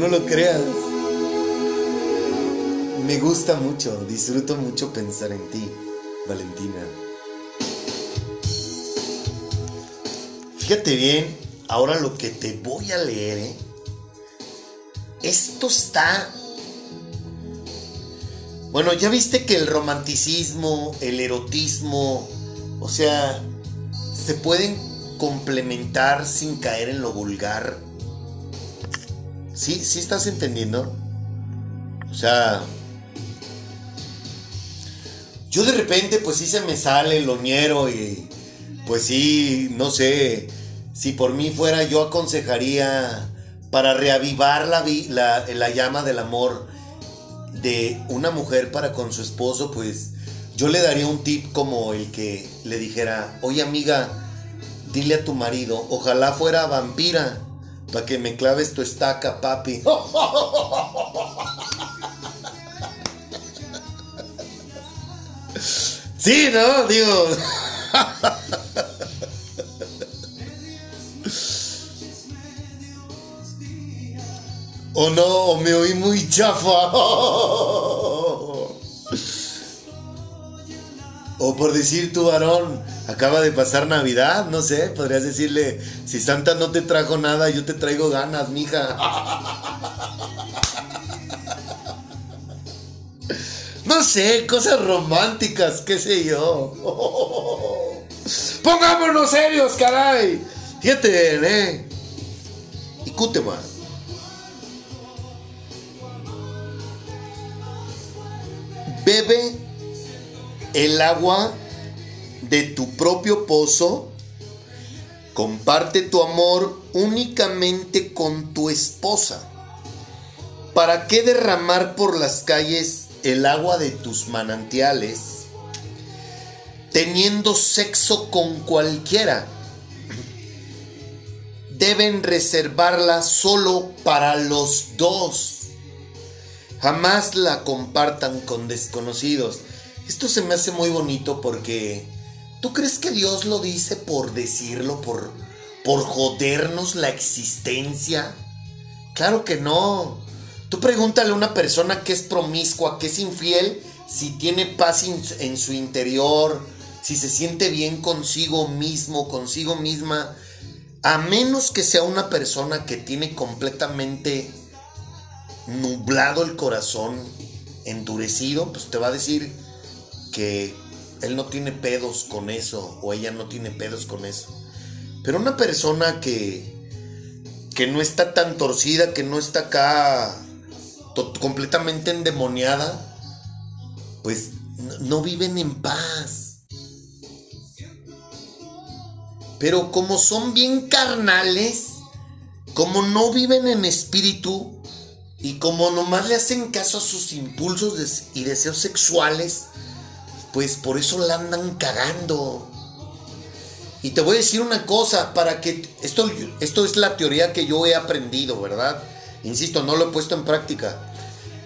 Speaker 1: No lo creas. Me gusta mucho, disfruto mucho pensar en ti, Valentina. Fíjate bien, ahora lo que te voy a leer, ¿eh? Esto está... Bueno, ya viste que el romanticismo, el erotismo, o sea, se pueden complementar sin caer en lo vulgar. ¿Sí? ¿Sí estás entendiendo? O sea, yo de repente pues sí se me sale el loñero y pues sí, no sé, si por mí fuera yo aconsejaría para reavivar la, la, la llama del amor de una mujer para con su esposo, pues yo le daría un tip como el que le dijera, oye amiga, dile a tu marido, ojalá fuera vampira, para que me claves tu estaca, papi. Sí, ¿no? Digo... O no, o me oí muy chafa. O por decir tu varón, acaba de pasar Navidad, no sé, podrías decirle, si Santa no te trajo nada, yo te traigo ganas, mija. No sé, cosas románticas, qué sé yo. Pongámonos serios, caray. Fíjate, eh. Y más. Bebe el agua de tu propio pozo. Comparte tu amor únicamente con tu esposa. ¿Para qué derramar por las calles el agua de tus manantiales teniendo sexo con cualquiera? Deben reservarla solo para los dos. Jamás la compartan con desconocidos. Esto se me hace muy bonito porque ¿tú crees que Dios lo dice por decirlo, por, por jodernos la existencia? Claro que no. Tú pregúntale a una persona que es promiscua, que es infiel, si tiene paz en su interior, si se siente bien consigo mismo, consigo misma, a menos que sea una persona que tiene completamente nublado el corazón, endurecido, pues te va a decir que él no tiene pedos con eso o ella no tiene pedos con eso. Pero una persona que que no está tan torcida, que no está acá completamente endemoniada, pues no viven en paz. Pero como son bien carnales, como no viven en espíritu, y como nomás le hacen caso a sus impulsos y deseos sexuales, pues por eso la andan cagando. Y te voy a decir una cosa, para que esto, esto es la teoría que yo he aprendido, ¿verdad? Insisto, no lo he puesto en práctica.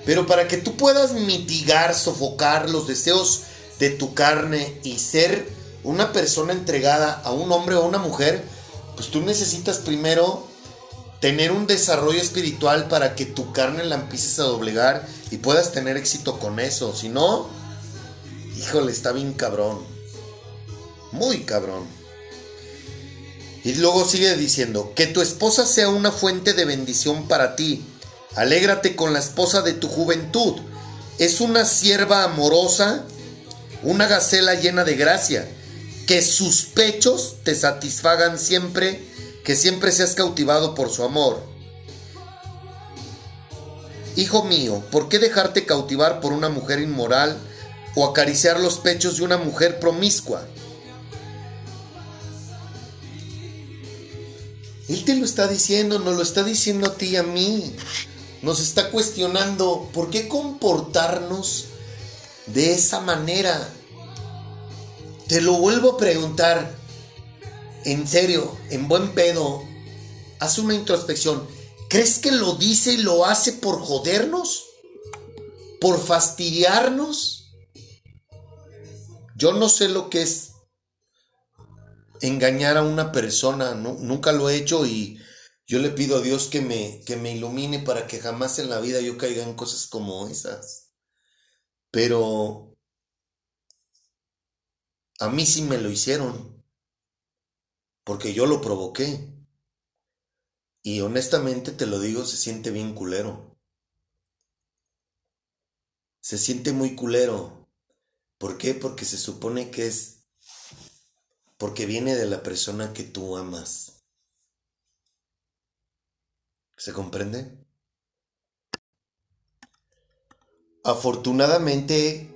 Speaker 1: Pero para que tú puedas mitigar, sofocar los deseos de tu carne y ser una persona entregada a un hombre o a una mujer, pues tú necesitas primero tener un desarrollo espiritual para que tu carne la empieces a doblegar y puedas tener éxito con eso. Si no, híjole, está bien cabrón. Muy cabrón. Y luego sigue diciendo, que tu esposa sea una fuente de bendición para ti. Alégrate con la esposa de tu juventud. Es una sierva amorosa, una gacela llena de gracia. Que sus pechos te satisfagan siempre que siempre seas cautivado por su amor. Hijo mío, ¿por qué dejarte cautivar por una mujer inmoral o acariciar los pechos de una mujer promiscua? Él te lo está diciendo, nos lo está diciendo a ti y a mí. Nos está cuestionando por qué comportarnos de esa manera. Te lo vuelvo a preguntar en serio, en buen pedo, haz una introspección. ¿Crees que lo dice y lo hace por jodernos? ¿Por fastidiarnos? Yo no sé lo que es engañar a una persona, nu- nunca lo he hecho y yo le pido a Dios que me, que me ilumine para que jamás en la vida yo caiga en cosas como esas. Pero a mí sí me lo hicieron, porque yo lo provoqué. Y honestamente te lo digo, se siente bien culero. Se siente muy culero. ¿Por qué? Porque se supone que es porque viene de la persona que tú amas. ¿Se comprende? Afortunadamente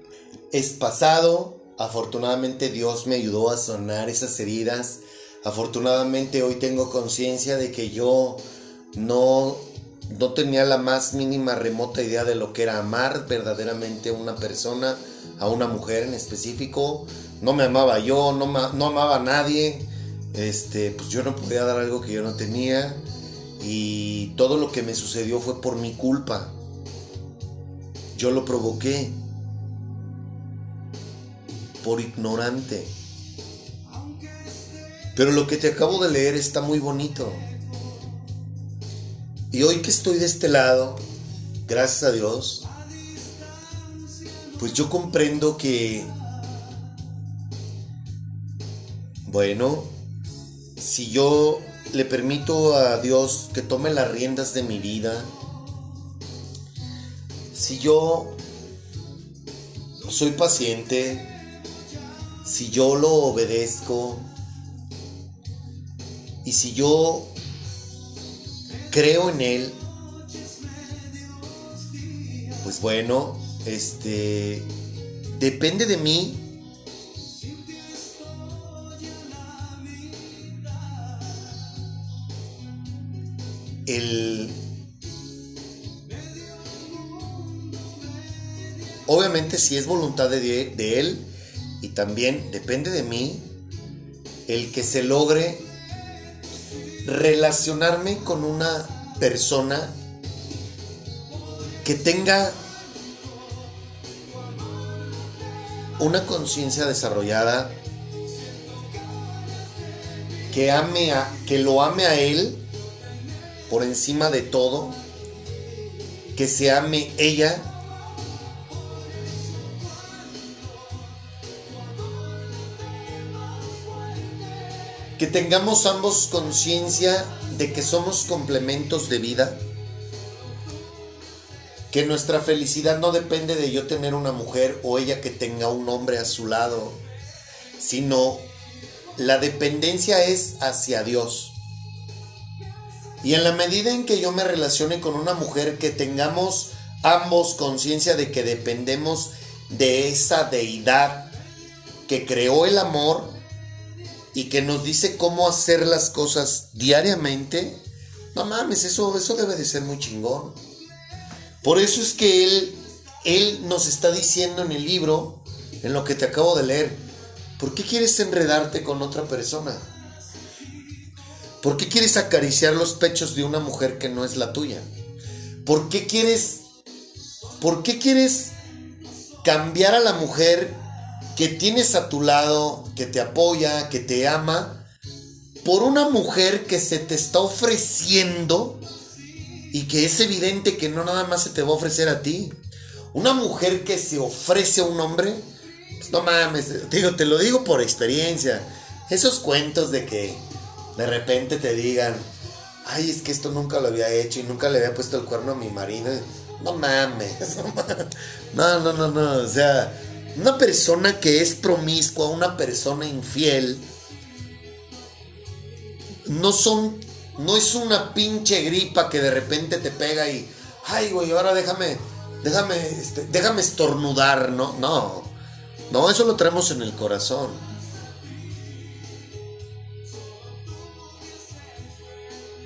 Speaker 1: es pasado, afortunadamente Dios me ayudó a sanar esas heridas, afortunadamente hoy tengo conciencia de que yo no, no tenía la más mínima remota idea de lo que era amar verdaderamente a una persona, a una mujer en específico, no me amaba yo, no, no amaba a nadie, este, pues yo no podía dar algo que yo no tenía y todo lo que me sucedió fue por mi culpa. Yo lo provoqué por ignorante. Pero lo que te acabo de leer está muy bonito. Y hoy que estoy de este lado, gracias a Dios, pues yo comprendo que, bueno, si yo le permito a Dios que tome las riendas de mi vida, si yo soy paciente, si yo lo obedezco y si yo creo en él, pues bueno, este depende de mí. El obviamente si es voluntad de, de él y también depende de mí el que se logre relacionarme con una persona que tenga una conciencia desarrollada que ame a que lo ame a él por encima de todo que se ame ella que tengamos ambos conciencia de que somos complementos de vida, que nuestra felicidad no depende de yo tener una mujer o ella que tenga un hombre a su lado, sino la dependencia es hacia Dios. Y en la medida en que yo me relacione con una mujer que tengamos ambos conciencia de que dependemos de esa deidad que creó el amor, y que nos dice cómo hacer las cosas diariamente, no mames, eso, eso debe de ser muy chingón. Por eso es que él, él nos está diciendo en el libro, en lo que te acabo de leer, ¿por qué quieres enredarte con otra persona? ¿Por qué quieres acariciar los pechos de una mujer que no es la tuya? ¿Por qué quieres, por qué quieres cambiar a la mujer que tienes a tu lado, que te apoya, que te ama, por una mujer que se te está ofreciendo y que es evidente que no nada más se te va a ofrecer a ti. Una mujer que se ofrece a un hombre, pues no mames, digo, te lo digo por experiencia. Esos cuentos de que de repente te digan, ay, es que esto nunca lo había hecho y nunca le había puesto el cuerno a mi marido. No mames, no, no, no, no, o sea, una persona que es promiscua, una persona infiel, no son, no es una pinche gripa que de repente te pega y, ay, güey, ahora déjame, déjame, este, déjame estornudar, no, no, no, eso lo traemos en el corazón.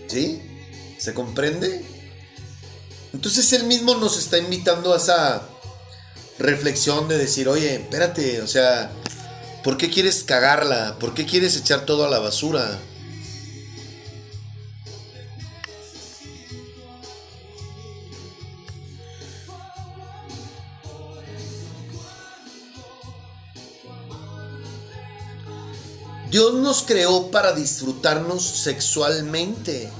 Speaker 1: ¿Sí? ¿Se comprende? Entonces él mismo nos está invitando a esa reflexión de decir, oye, espérate, o sea, ¿por qué quieres cagarla? ¿Por qué quieres echar todo a la basura? Dios nos creó para disfrutarnos sexualmente.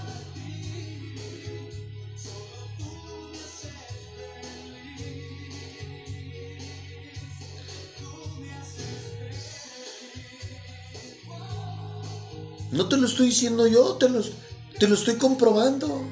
Speaker 1: No te lo estoy diciendo yo, te lo, te lo estoy comprobando.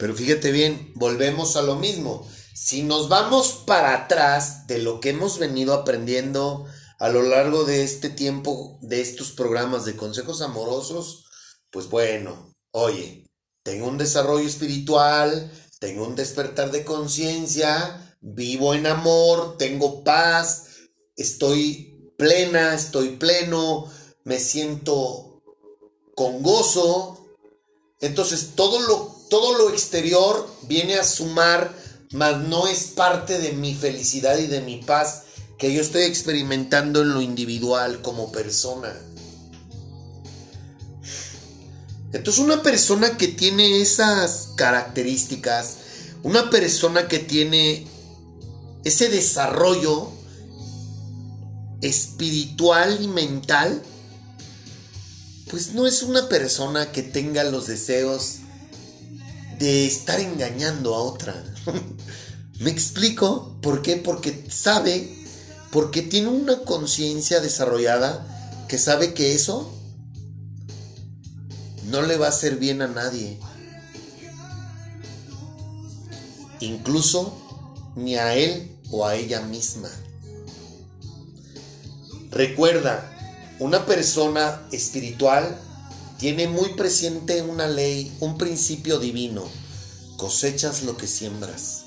Speaker 1: Pero fíjate bien, volvemos a lo mismo. Si nos vamos para atrás de lo que hemos venido aprendiendo a lo largo de este tiempo, de estos programas de consejos amorosos, pues bueno, oye, tengo un desarrollo espiritual, tengo un despertar de conciencia, vivo en amor, tengo paz, estoy plena, estoy pleno, me siento con gozo. Entonces todo lo, todo lo exterior viene a sumar, mas no es parte de mi felicidad y de mi paz que yo estoy experimentando en lo individual como persona. Entonces una persona que tiene esas características, una persona que tiene ese desarrollo espiritual y mental, pues no es una persona que tenga los deseos de estar engañando a otra. ¿Me explico? ¿Por qué? Porque sabe, porque tiene una conciencia desarrollada que sabe que eso no le va a hacer bien a nadie. Incluso ni a él o a ella misma. Recuerda, una persona espiritual tiene muy presente una ley, un principio divino. Cosechas lo que siembras.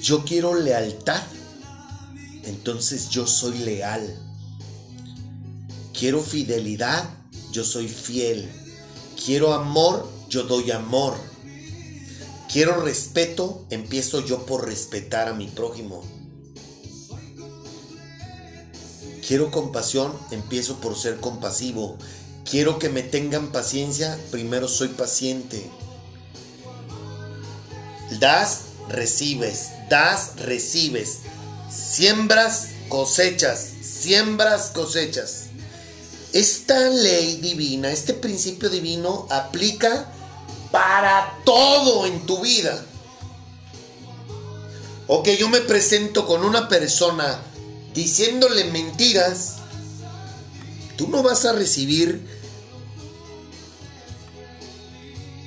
Speaker 1: Yo quiero lealtad, entonces yo soy leal. Quiero fidelidad, yo soy fiel. Quiero amor, yo doy amor. Quiero respeto, empiezo yo por respetar a mi prójimo. Quiero compasión, empiezo por ser compasivo. Quiero que me tengan paciencia, primero soy paciente. Das, recibes. Das, recibes. Siembras, cosechas. Siembras, cosechas. Esta ley divina, este principio divino aplica para todo en tu vida. O que yo me presento con una persona diciéndole mentiras, tú no vas a recibir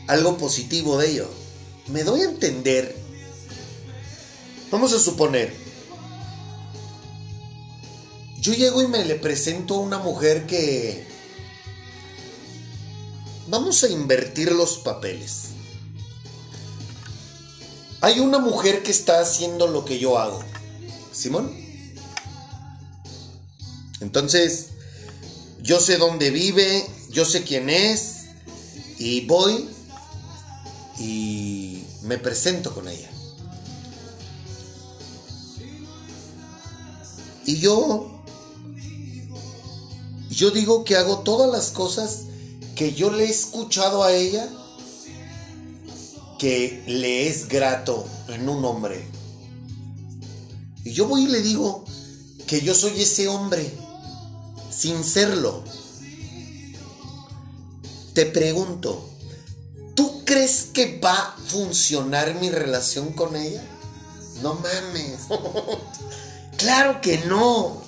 Speaker 1: algo positivo de ello. Me doy a entender. Vamos a suponer. Yo llego y me le presento a una mujer que... Vamos a invertir los papeles. Hay una mujer que está haciendo lo que yo hago. Simón. Entonces, yo sé dónde vive, yo sé quién es, y voy y me presento con ella. Y yo, yo digo que hago todas las cosas que yo le he escuchado a ella, que le es grato en un hombre. Y yo voy y le digo que yo soy ese hombre sin serlo. Te pregunto, ¿tú crees que va a funcionar mi relación con ella? No mames. claro que no.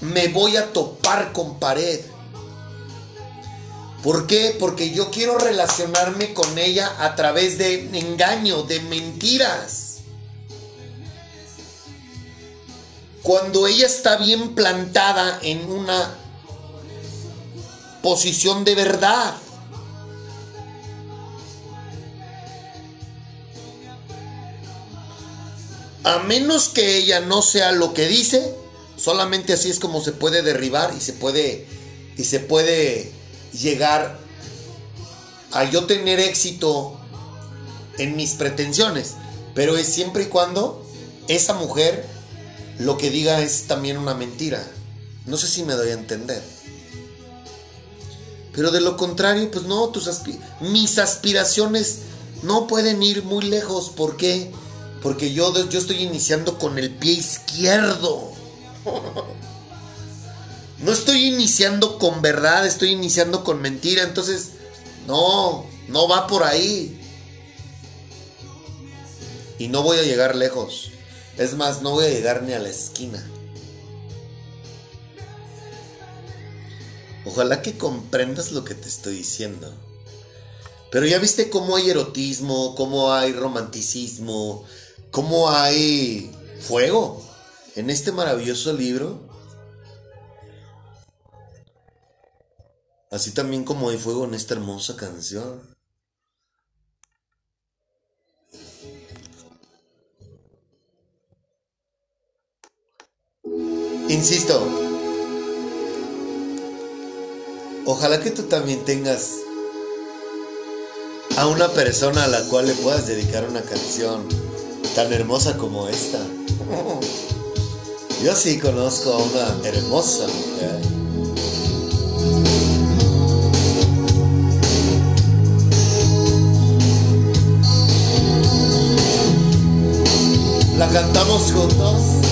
Speaker 1: Me voy a topar con pared. ¿Por qué? Porque yo quiero relacionarme con ella a través de engaño, de mentiras. Cuando ella está bien plantada en una posición de verdad. A menos que ella no sea lo que dice, solamente así es como se puede derribar y se puede y se puede llegar a yo tener éxito en mis pretensiones, pero es siempre y cuando esa mujer lo que diga es también una mentira. No sé si me doy a entender. Pero de lo contrario, pues no, mis aspiraciones no pueden ir muy lejos. ¿Por qué? Porque yo, yo estoy iniciando con el pie izquierdo. No estoy iniciando con verdad, estoy iniciando con mentira. Entonces, no, no va por ahí. Y no voy a llegar lejos. Es más, no voy a llegar ni a la esquina. Ojalá que comprendas lo que te estoy diciendo. Pero ya viste cómo hay erotismo, cómo hay romanticismo, cómo hay fuego en este maravilloso libro. Así también como hay fuego en esta hermosa canción. Insisto, ojalá que tú también tengas a una persona a la cual le puedas dedicar una canción tan hermosa como esta. Yo sí conozco a una hermosa mujer. La cantamos juntos.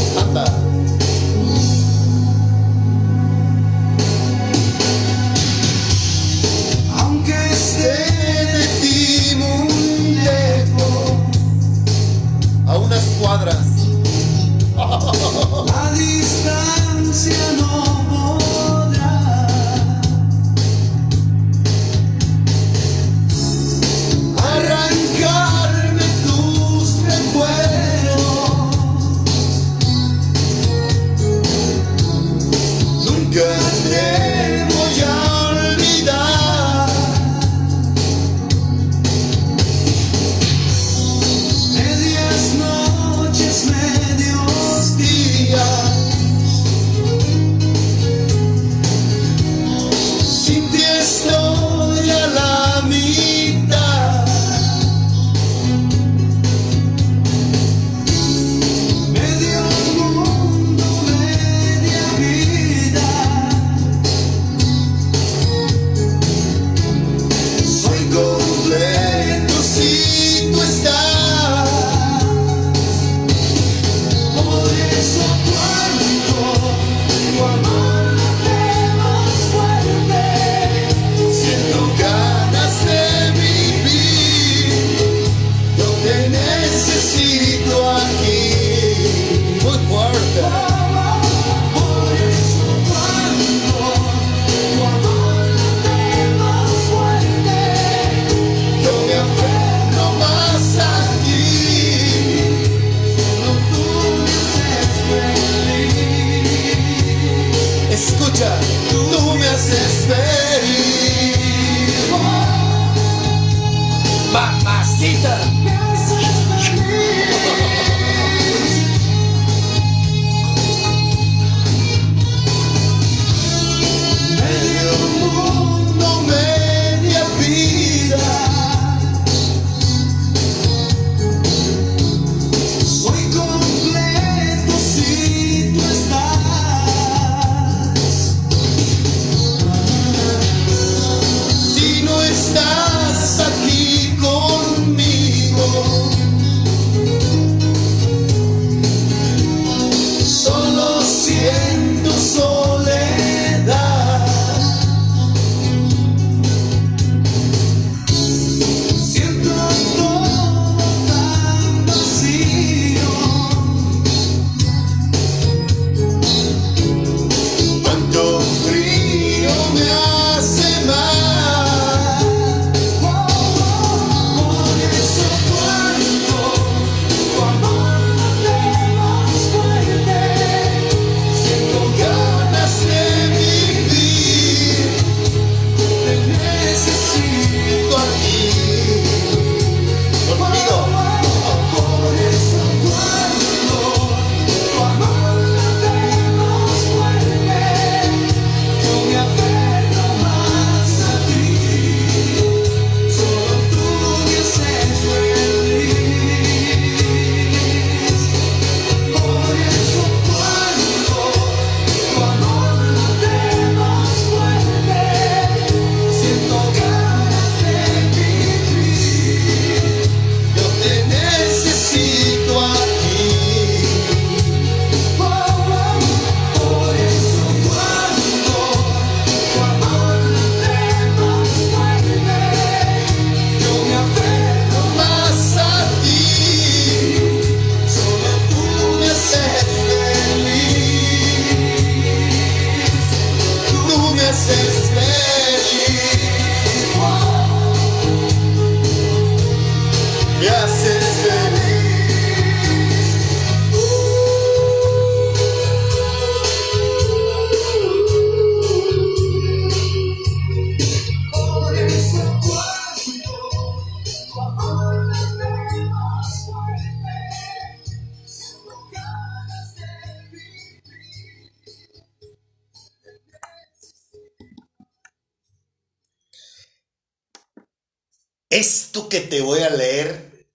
Speaker 1: Esto que te voy a leer,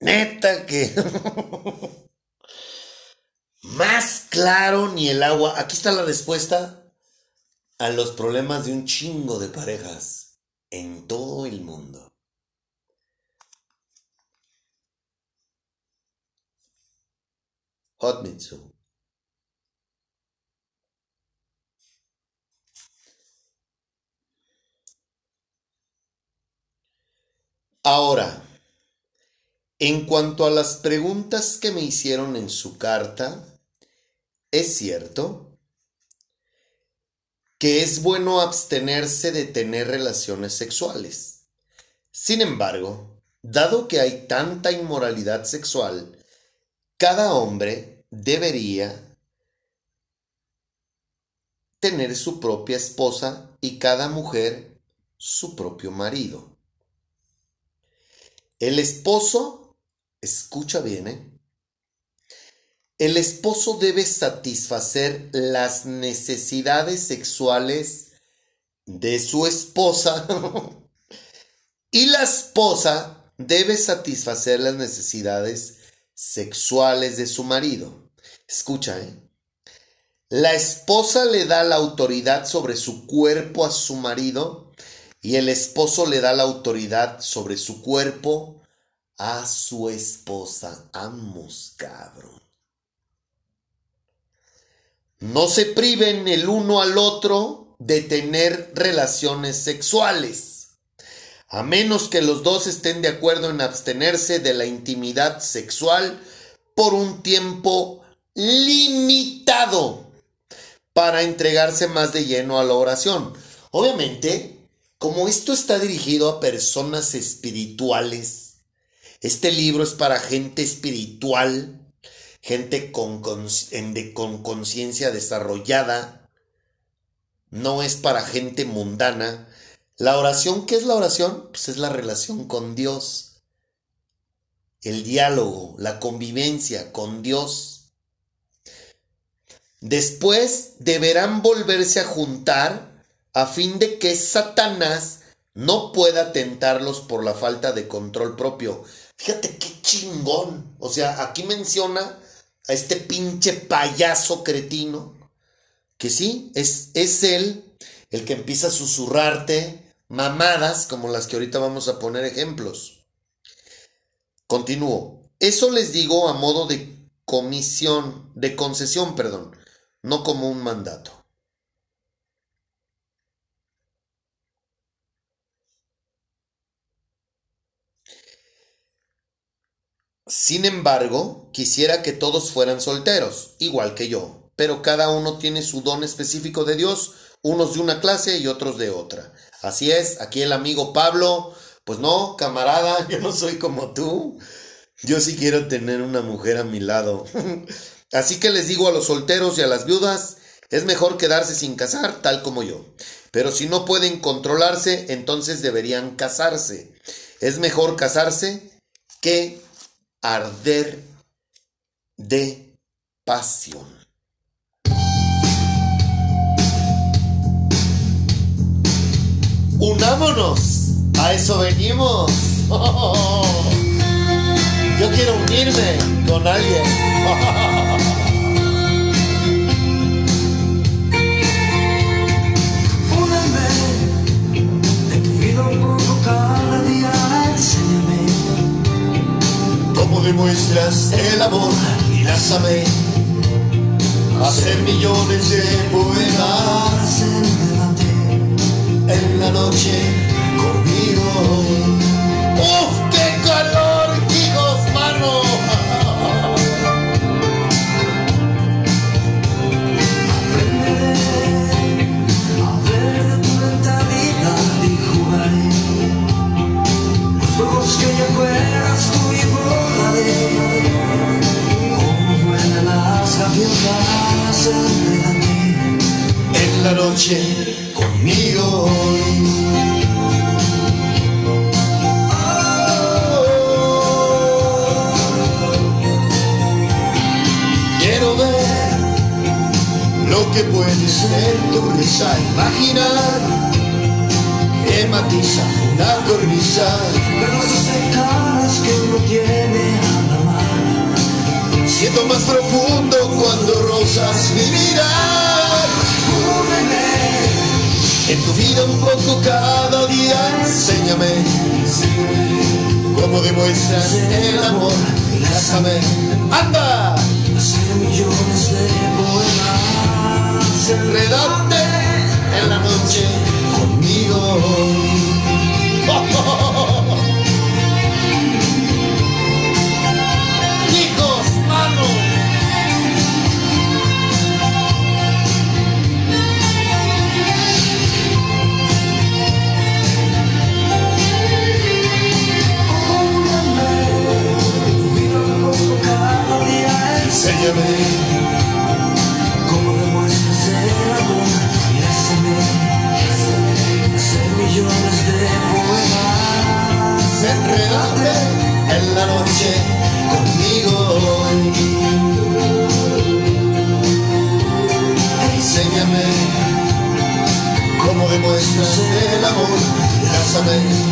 Speaker 1: neta que más claro ni el agua. Aquí está la respuesta a los problemas de un chingo de parejas en todo el mundo. Hot Ahora, en cuanto a las preguntas que me hicieron en su carta, es cierto que es bueno abstenerse de tener relaciones sexuales. Sin embargo, dado que hay tanta inmoralidad sexual, cada hombre debería tener su propia esposa y cada mujer su propio marido. El esposo, escucha bien, ¿eh? El esposo debe satisfacer las necesidades sexuales de su esposa y la esposa debe satisfacer las necesidades sexuales de su marido. Escucha, ¿eh? La esposa le da la autoridad sobre su cuerpo a su marido y el esposo le da la autoridad sobre su cuerpo a su esposa. Amos, cabrón. No se priven el uno al otro de tener relaciones sexuales, a menos que los dos estén de acuerdo en abstenerse de la intimidad sexual por un tiempo limitado para entregarse más de lleno a la oración. Obviamente, como esto está dirigido a personas espirituales, este libro es para gente espiritual, gente con conciencia desarrollada, no es para gente mundana. La oración, ¿qué es la oración? Pues es la relación con Dios, el diálogo, la convivencia con Dios. Después deberán volverse a juntar a fin de que Satanás no pueda tentarlos por la falta de control propio. Fíjate qué chingón. O sea, aquí menciona a este pinche payaso cretino, que sí, es, es él el que empieza a susurrarte mamadas como las que ahorita vamos a poner ejemplos. Continúo. Eso les digo a modo de comisión, de concesión, perdón, no como un mandato. Sin embargo, quisiera que todos fueran solteros, igual que yo, pero cada uno tiene su don específico de Dios, unos de una clase y otros de otra. Así es, aquí el amigo Pablo, pues no, camarada, yo no soy como tú. Yo sí quiero tener una mujer a mi lado. Así que les digo a los solteros y a las viudas, es mejor quedarse sin casar, tal como yo. Pero si no pueden controlarse, entonces deberían casarse. Es mejor casarse que arder de pasión. Unámonos, a eso venimos. Yo quiero unirme con alguien.
Speaker 3: tu vida un
Speaker 1: Demuestras el amor y la sabe hacer millones de poemas en la noche conmigo. En la noche conmigo. Lo que puede ser tu risa, imaginar que matiza una cornisa.
Speaker 3: Verdosas cercanas que uno tiene.
Speaker 1: Siento más profundo cuando rozas mi vida. En tu vida un poco cada día, enséñame cómo demuestras el amor. Lázame, anda,
Speaker 3: hacer millones de poemas.
Speaker 1: enredate en la noche conmigo. Hijos, Enséñame
Speaker 3: Como demuestras el amor háceme hacer millones de poemas.
Speaker 1: enredate en la noche conmigo. Enséñame cómo demuestras el amor. Lázame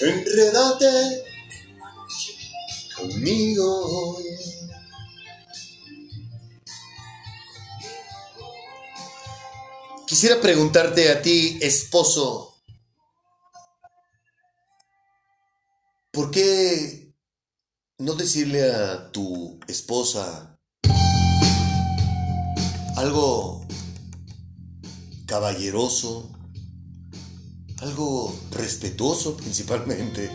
Speaker 3: Enredate
Speaker 1: conmigo. Quisiera preguntarte a ti, esposo, ¿por qué no decirle a tu esposa algo caballeroso, algo respetuoso principalmente,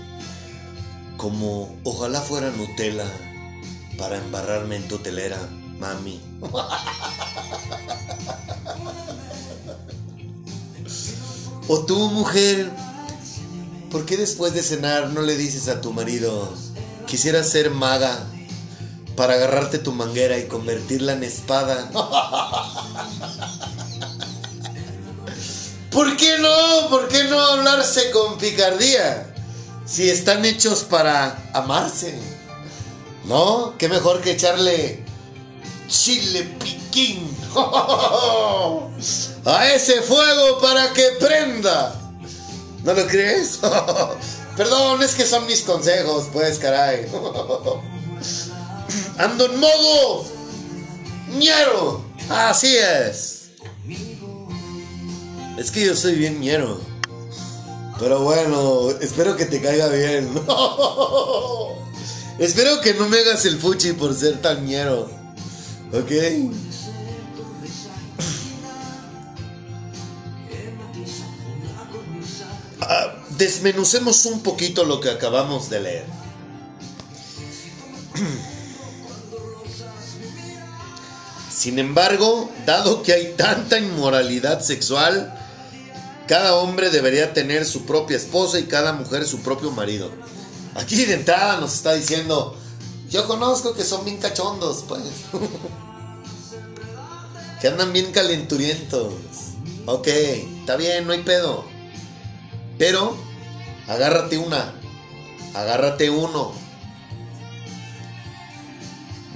Speaker 1: como ojalá fuera Nutella para embarrarme en tu telera, mami. O tú, mujer, ¿por qué después de cenar no le dices a tu marido, quisiera ser maga para agarrarte tu manguera y convertirla en espada? ¿Por qué no? ¿Por qué no hablarse con picardía? Si están hechos para amarse. ¿No? ¿Qué mejor que echarle chile piquín a ese fuego para que prenda? ¿No lo crees? Perdón, es que son mis consejos, pues, caray. Ando en modo ñero. Así es. Es que yo soy bien ñero. Pero bueno, espero que te caiga bien. espero que no me hagas el fuchi por ser tan ñero. ¿Ok? Ah, desmenucemos un poquito lo que acabamos de leer. Sin embargo, dado que hay tanta inmoralidad sexual, cada hombre debería tener su propia esposa y cada mujer su propio marido. Aquí de entrada nos está diciendo, yo conozco que son bien cachondos, pues. que andan bien calenturientos. Ok, está bien, no hay pedo. Pero, agárrate una, agárrate uno.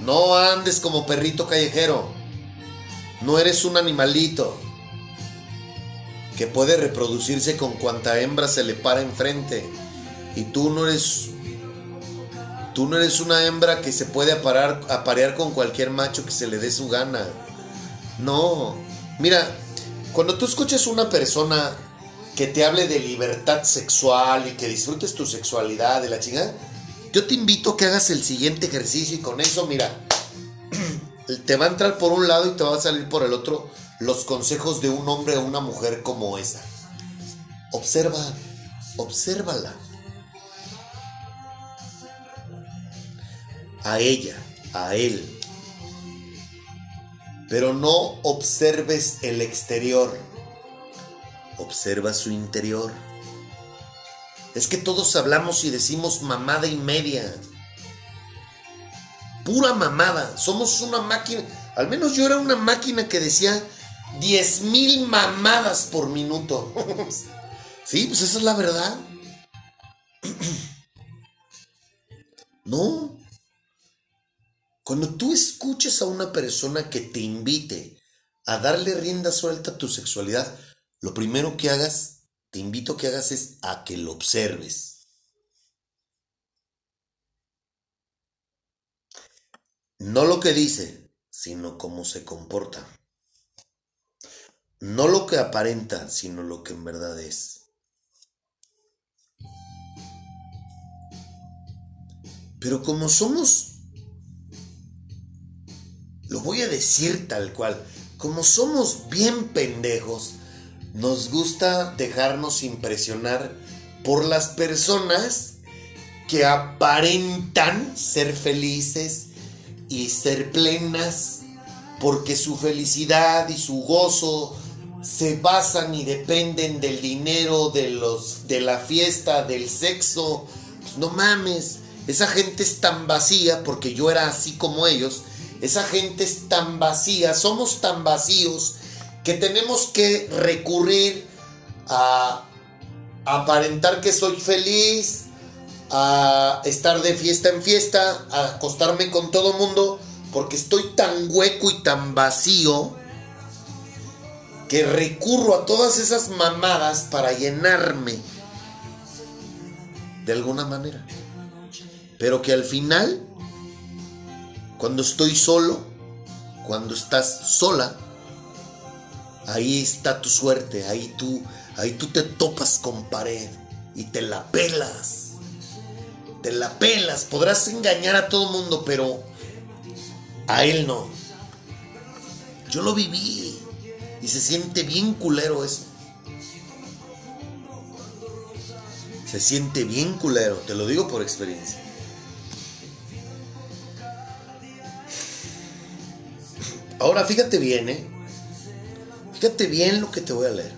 Speaker 1: No andes como perrito callejero. No eres un animalito que puede reproducirse con cuanta hembra se le para enfrente. Y tú no eres. Tú no eres una hembra que se puede aparar, aparear con cualquier macho que se le dé su gana. No. Mira, cuando tú escuches una persona que te hable de libertad sexual y que disfrutes tu sexualidad de la chingada, yo te invito a que hagas el siguiente ejercicio y con eso, mira, te va a entrar por un lado y te va a salir por el otro los consejos de un hombre o una mujer como esa. Observa, obsérvala. a ella, a él. Pero no observes el exterior, observa su interior. Es que todos hablamos y decimos mamada y media. Pura mamada. Somos una máquina. Al menos yo era una máquina que decía 10 mil mamadas por minuto. sí, pues esa es la verdad. no. Cuando tú escuches a una persona que te invite a darle rienda suelta a tu sexualidad, lo primero que hagas, te invito a que hagas es a que lo observes. No lo que dice, sino cómo se comporta. No lo que aparenta, sino lo que en verdad es. Pero como somos, lo voy a decir tal cual, como somos bien pendejos, nos gusta dejarnos impresionar por las personas que aparentan ser felices y ser plenas porque su felicidad y su gozo se basan y dependen del dinero, de los de la fiesta, del sexo. Pues no mames, esa gente es tan vacía porque yo era así como ellos. Esa gente es tan vacía, somos tan vacíos que tenemos que recurrir a aparentar que soy feliz, a estar de fiesta en fiesta, a acostarme con todo mundo, porque estoy tan hueco y tan vacío que recurro a todas esas mamadas para llenarme de alguna manera. Pero que al final, cuando estoy solo, cuando estás sola, ahí está tu suerte, ahí tú, ahí tú te topas con pared y te la pelas. Te la pelas, podrás engañar a todo mundo, pero a él no. Yo lo viví y se siente bien culero eso. Se siente bien culero, te lo digo por experiencia. Ahora fíjate bien, ¿eh? Fíjate bien lo que te voy a leer.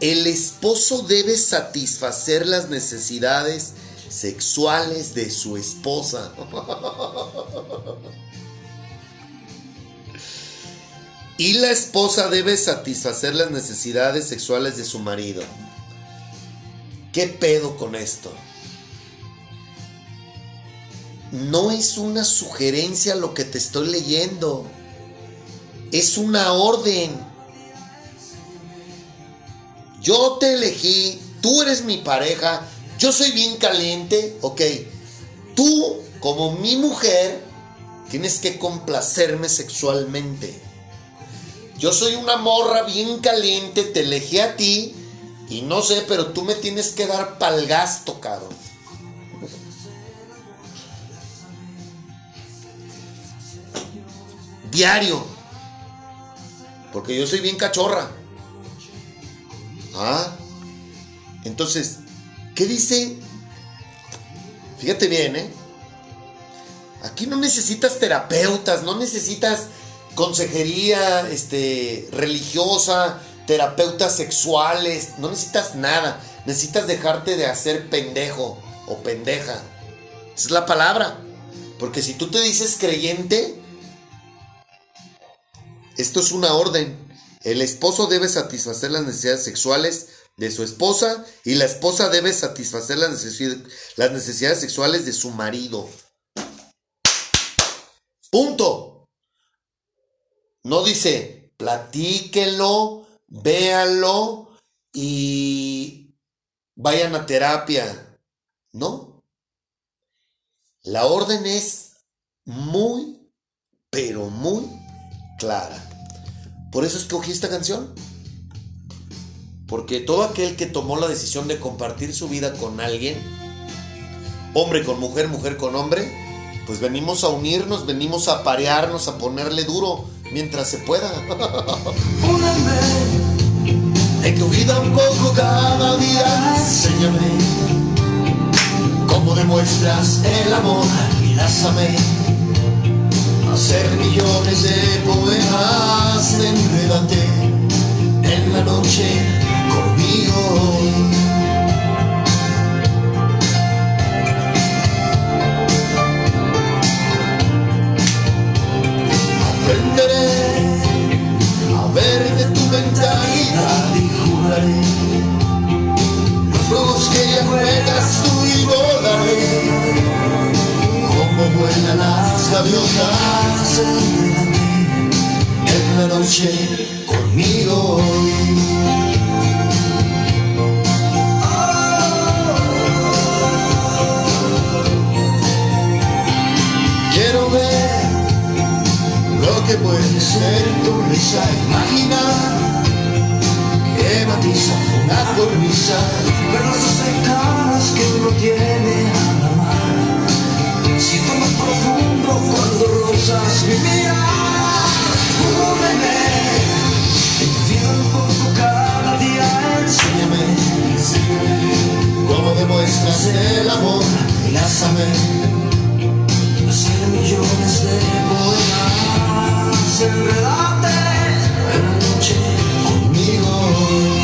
Speaker 1: El esposo debe satisfacer las necesidades sexuales de su esposa. Y la esposa debe satisfacer las necesidades sexuales de su marido. ¿Qué pedo con esto? No es una sugerencia lo que te estoy leyendo. Es una orden. Yo te elegí, tú eres mi pareja, yo soy bien caliente, ok. Tú, como mi mujer, tienes que complacerme sexualmente. Yo soy una morra bien caliente, te elegí a ti y no sé, pero tú me tienes que dar pa'l gasto, cabrón. Diario. Porque yo soy bien cachorra. Ah. Entonces, ¿qué dice? Fíjate bien, ¿eh? Aquí no necesitas terapeutas, no necesitas consejería este, religiosa, terapeutas sexuales, no necesitas nada. Necesitas dejarte de hacer pendejo o pendeja. Esa es la palabra. Porque si tú te dices creyente, esto es una orden. El esposo debe satisfacer las necesidades sexuales de su esposa y la esposa debe satisfacer las las necesidades sexuales de su marido. Punto. No dice, platíquenlo, véanlo y vayan a terapia. No. La orden es muy, pero muy clara. Por eso escogí esta canción. Porque todo aquel que tomó la decisión de compartir su vida con alguien, hombre con mujer, mujer con hombre, pues venimos a unirnos, venimos a parearnos, a ponerle duro mientras se pueda.
Speaker 3: Úname en tu vida un poco cada día. Enséñame cómo
Speaker 1: ¿Cómo demuestras el amor? Enlázame hacer millones de poemas, enrédate en la noche conmigo. Aprenderé a ver de tu mentalidad y jugaré los juegos que ya juegas tú y volaré como vuelan las gaviotas en la noche conmigo. Quiero que puede ser tu risa, imagina que matiza una cornisa,
Speaker 3: Pedazos de caras que uno tiene al amar. Siento más profundo cuando rozas mi mirar. Cúbreme, poco cada día.
Speaker 1: enséñame cómo demuestras el amor, enlázame. Hacer millones de poemas, enredarte en la noche conmigo.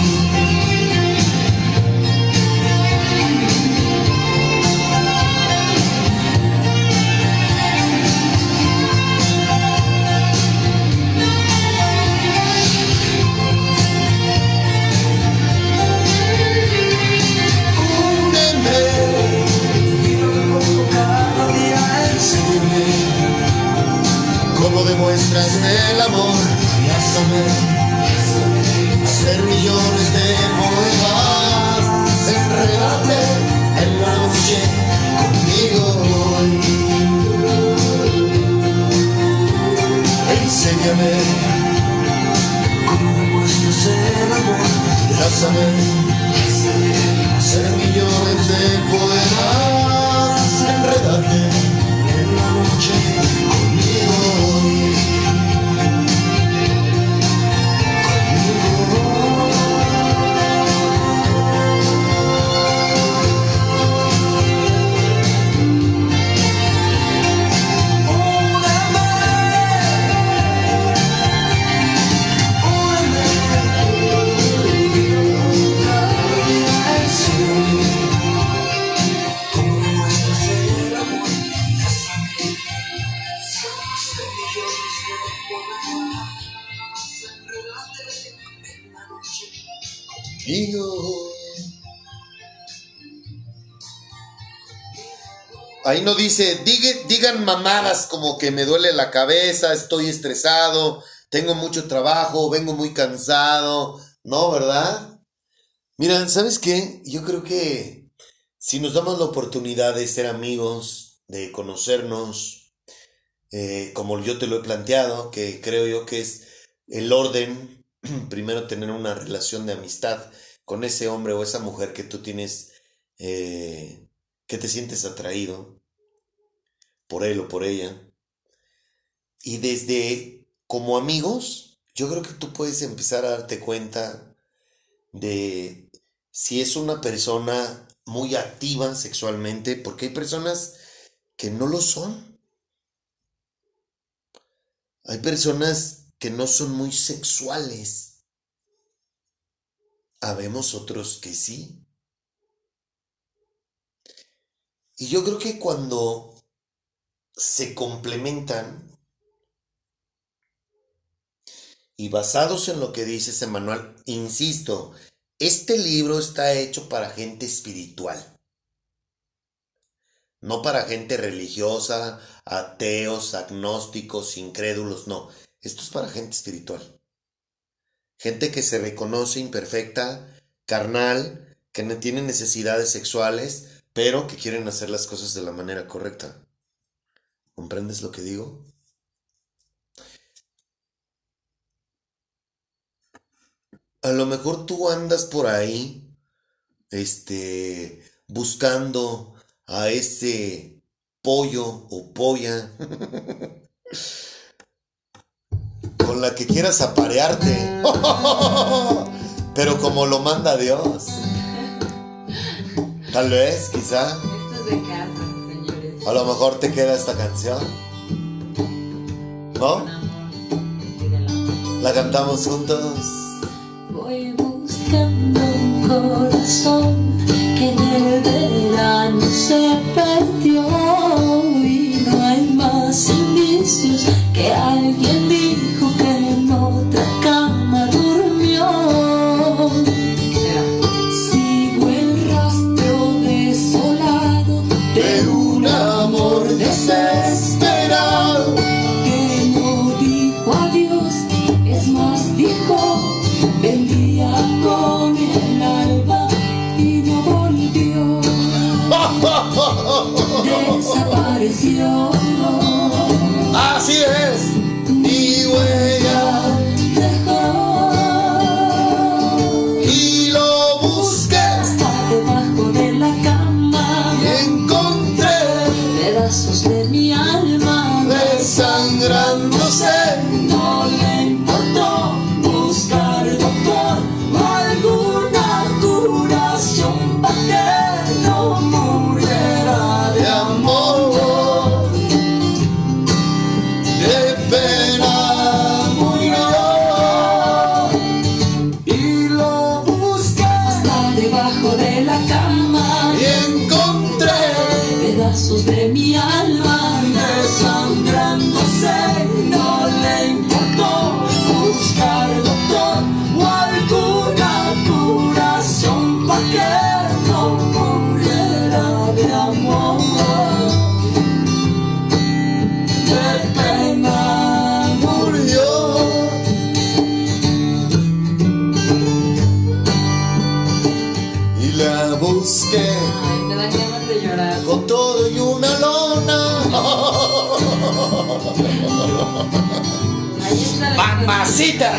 Speaker 1: Dice, digan mamadas como que me duele la cabeza, estoy estresado, tengo mucho trabajo, vengo muy cansado. No, ¿verdad? Mira, ¿sabes qué? Yo creo que si nos damos la oportunidad de ser amigos, de conocernos, eh, como yo te lo he planteado, que creo yo que es el orden, primero tener una relación de amistad con ese hombre o esa mujer que tú tienes, eh, que te sientes atraído por él o por ella. Y desde como amigos, yo creo que tú puedes empezar a darte cuenta de si es una persona muy activa sexualmente, porque hay personas que no lo son. Hay personas que no son muy sexuales. Habemos otros que sí. Y yo creo que cuando se complementan y basados en lo que dice ese manual, insisto, este libro está hecho para gente espiritual, no para gente religiosa, ateos, agnósticos, incrédulos, no, esto es para gente espiritual. Gente que se reconoce imperfecta, carnal, que no tiene necesidades sexuales, pero que quieren hacer las cosas de la manera correcta. ¿Comprendes lo que digo? A lo mejor tú andas por ahí, este, buscando a ese pollo o polla con la que quieras aparearte, pero como lo manda Dios. Tal vez, quizá.
Speaker 4: Esto es de casa.
Speaker 1: A lo mejor te queda esta canción. ¿No? La cantamos juntos.
Speaker 5: Voy buscando un corazón que en el verano se perdió y no hay más indicios que alguien
Speaker 4: diga. me dan ganas de llorar.
Speaker 1: Con todo y una lona.
Speaker 4: Ahí está la
Speaker 1: ¡Mamacita!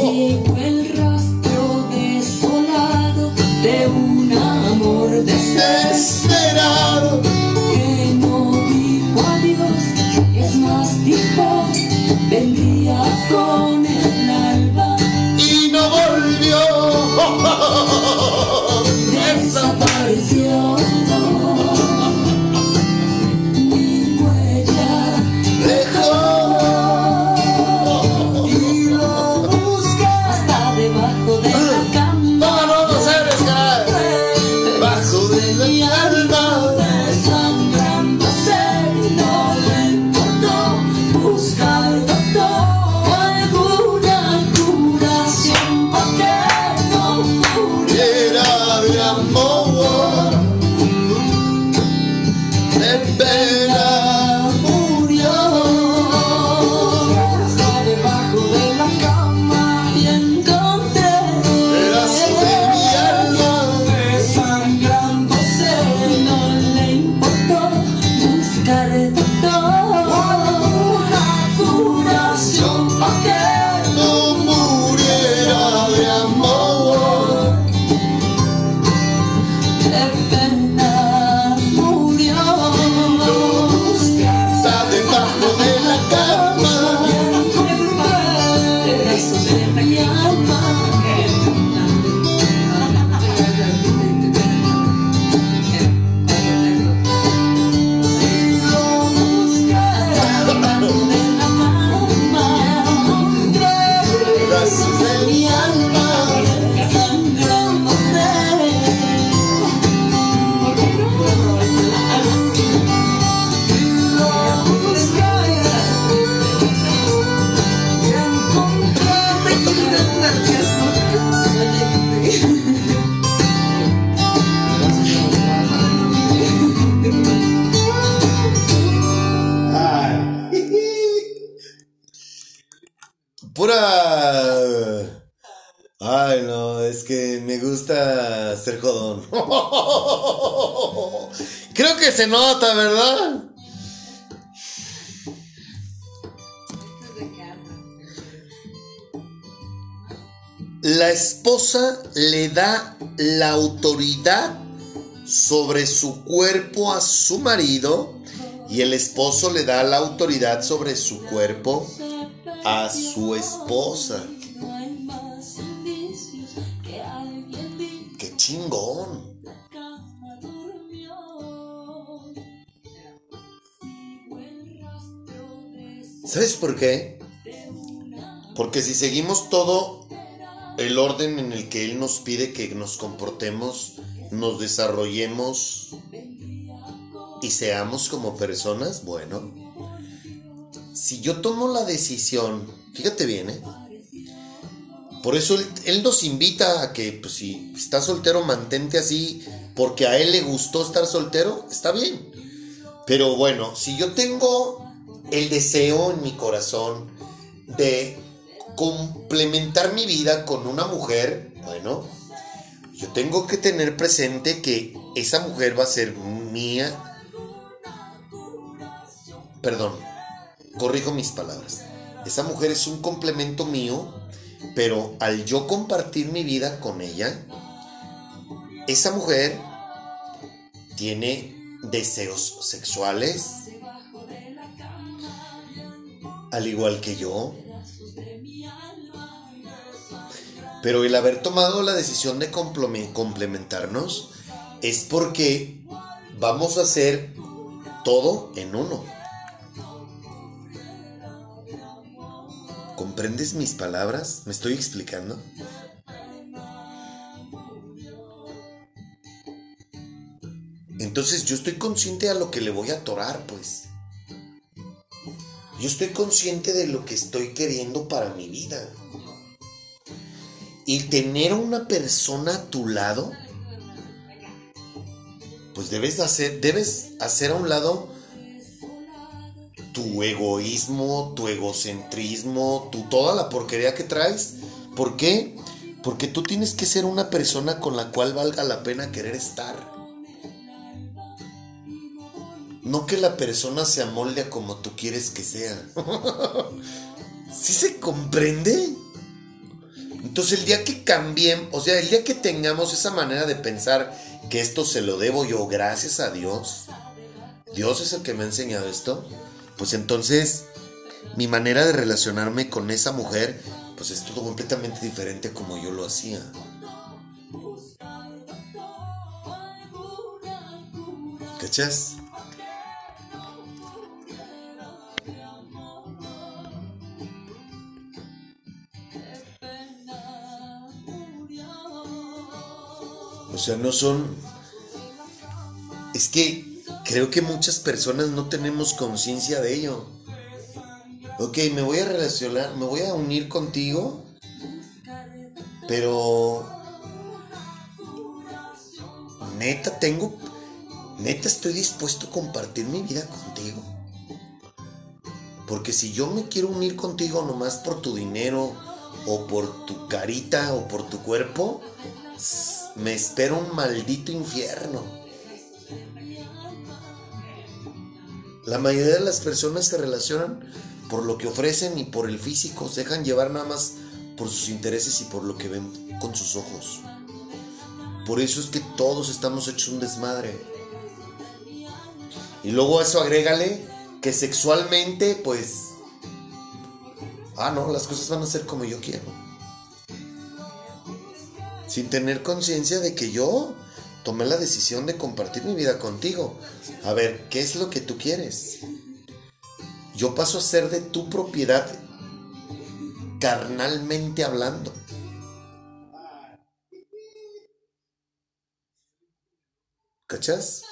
Speaker 5: Sigo el rastro desolado de un amor desesperado que no dijo adiós, es más, dijo vendría con el alba
Speaker 1: y no volvió. nota, ¿verdad? La esposa le da la autoridad sobre su cuerpo a su marido y el esposo le da la autoridad sobre su cuerpo a su esposa. ¡Qué chingón! ¿Sabes por qué? Porque si seguimos todo el orden en el que Él nos pide que nos comportemos, nos desarrollemos y seamos como personas, bueno, si yo tomo la decisión, fíjate bien, ¿eh? Por eso él, nos invita a que, pues si estás soltero, mantente así, porque a él le gustó estar soltero, está bien. Pero bueno, si yo tengo el deseo en mi corazón de complementar mi vida con una mujer, bueno, yo tengo que tener presente que esa mujer va a ser mía. Perdón, corrijo mis palabras. Esa mujer es un complemento mío, pero al yo compartir mi vida con ella, esa mujer tiene deseos sexuales, al igual que yo. Pero el haber tomado la decisión de complemen- complementarnos es porque vamos a hacer todo en uno. ¿Comprendes mis palabras? ¿Me estoy explicando? Entonces yo estoy consciente a lo que le voy a atorar, pues. Yo estoy consciente de lo que estoy queriendo para mi vida. Y tener a una persona a tu lado, pues debes de hacer, debes hacer a un lado tu egoísmo, tu egocentrismo, tu toda la porquería que traes. ¿Por qué? Porque tú tienes que ser una persona con la cual valga la pena querer estar. No que la persona se amolde a como tú quieres que sea. ¿Sí se comprende? Entonces el día que cambien, o sea, el día que tengamos esa manera de pensar que esto se lo debo yo gracias a Dios, Dios es el que me ha enseñado esto, pues entonces mi manera de relacionarme con esa mujer, pues es todo completamente diferente a como yo lo hacía. ¿Cachas? O sea, no son... Es que creo que muchas personas no tenemos conciencia de ello. Ok, me voy a relacionar, me voy a unir contigo, pero... Neta, tengo... Neta, estoy dispuesto a compartir mi vida contigo. Porque si yo me quiero unir contigo nomás por tu dinero, o por tu carita, o por tu cuerpo, me espera un maldito infierno. La mayoría de las personas se relacionan por lo que ofrecen y por el físico, se dejan llevar nada más por sus intereses y por lo que ven con sus ojos. Por eso es que todos estamos hechos un desmadre. Y luego a eso agrégale que sexualmente, pues... Ah, no, las cosas van a ser como yo quiero sin tener conciencia de que yo tomé la decisión de compartir mi vida contigo. A ver, ¿qué es lo que tú quieres? Yo paso a ser de tu propiedad carnalmente hablando. ¿Cachas?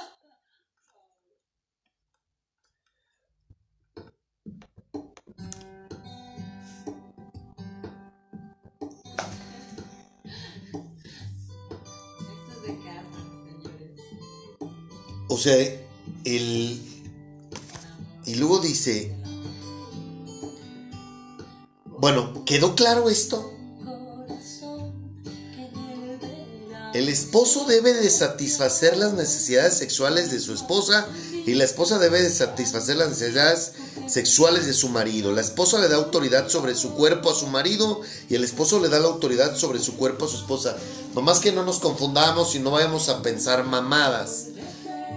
Speaker 1: O sea, el... Y luego dice... Bueno, ¿quedó claro esto? El esposo debe de satisfacer las necesidades sexuales de su esposa y la esposa debe de satisfacer las necesidades sexuales de su marido. La esposa le da autoridad sobre su cuerpo a su marido y el esposo le da la autoridad sobre su cuerpo a su esposa. Nomás que no nos confundamos y no vayamos a pensar mamadas.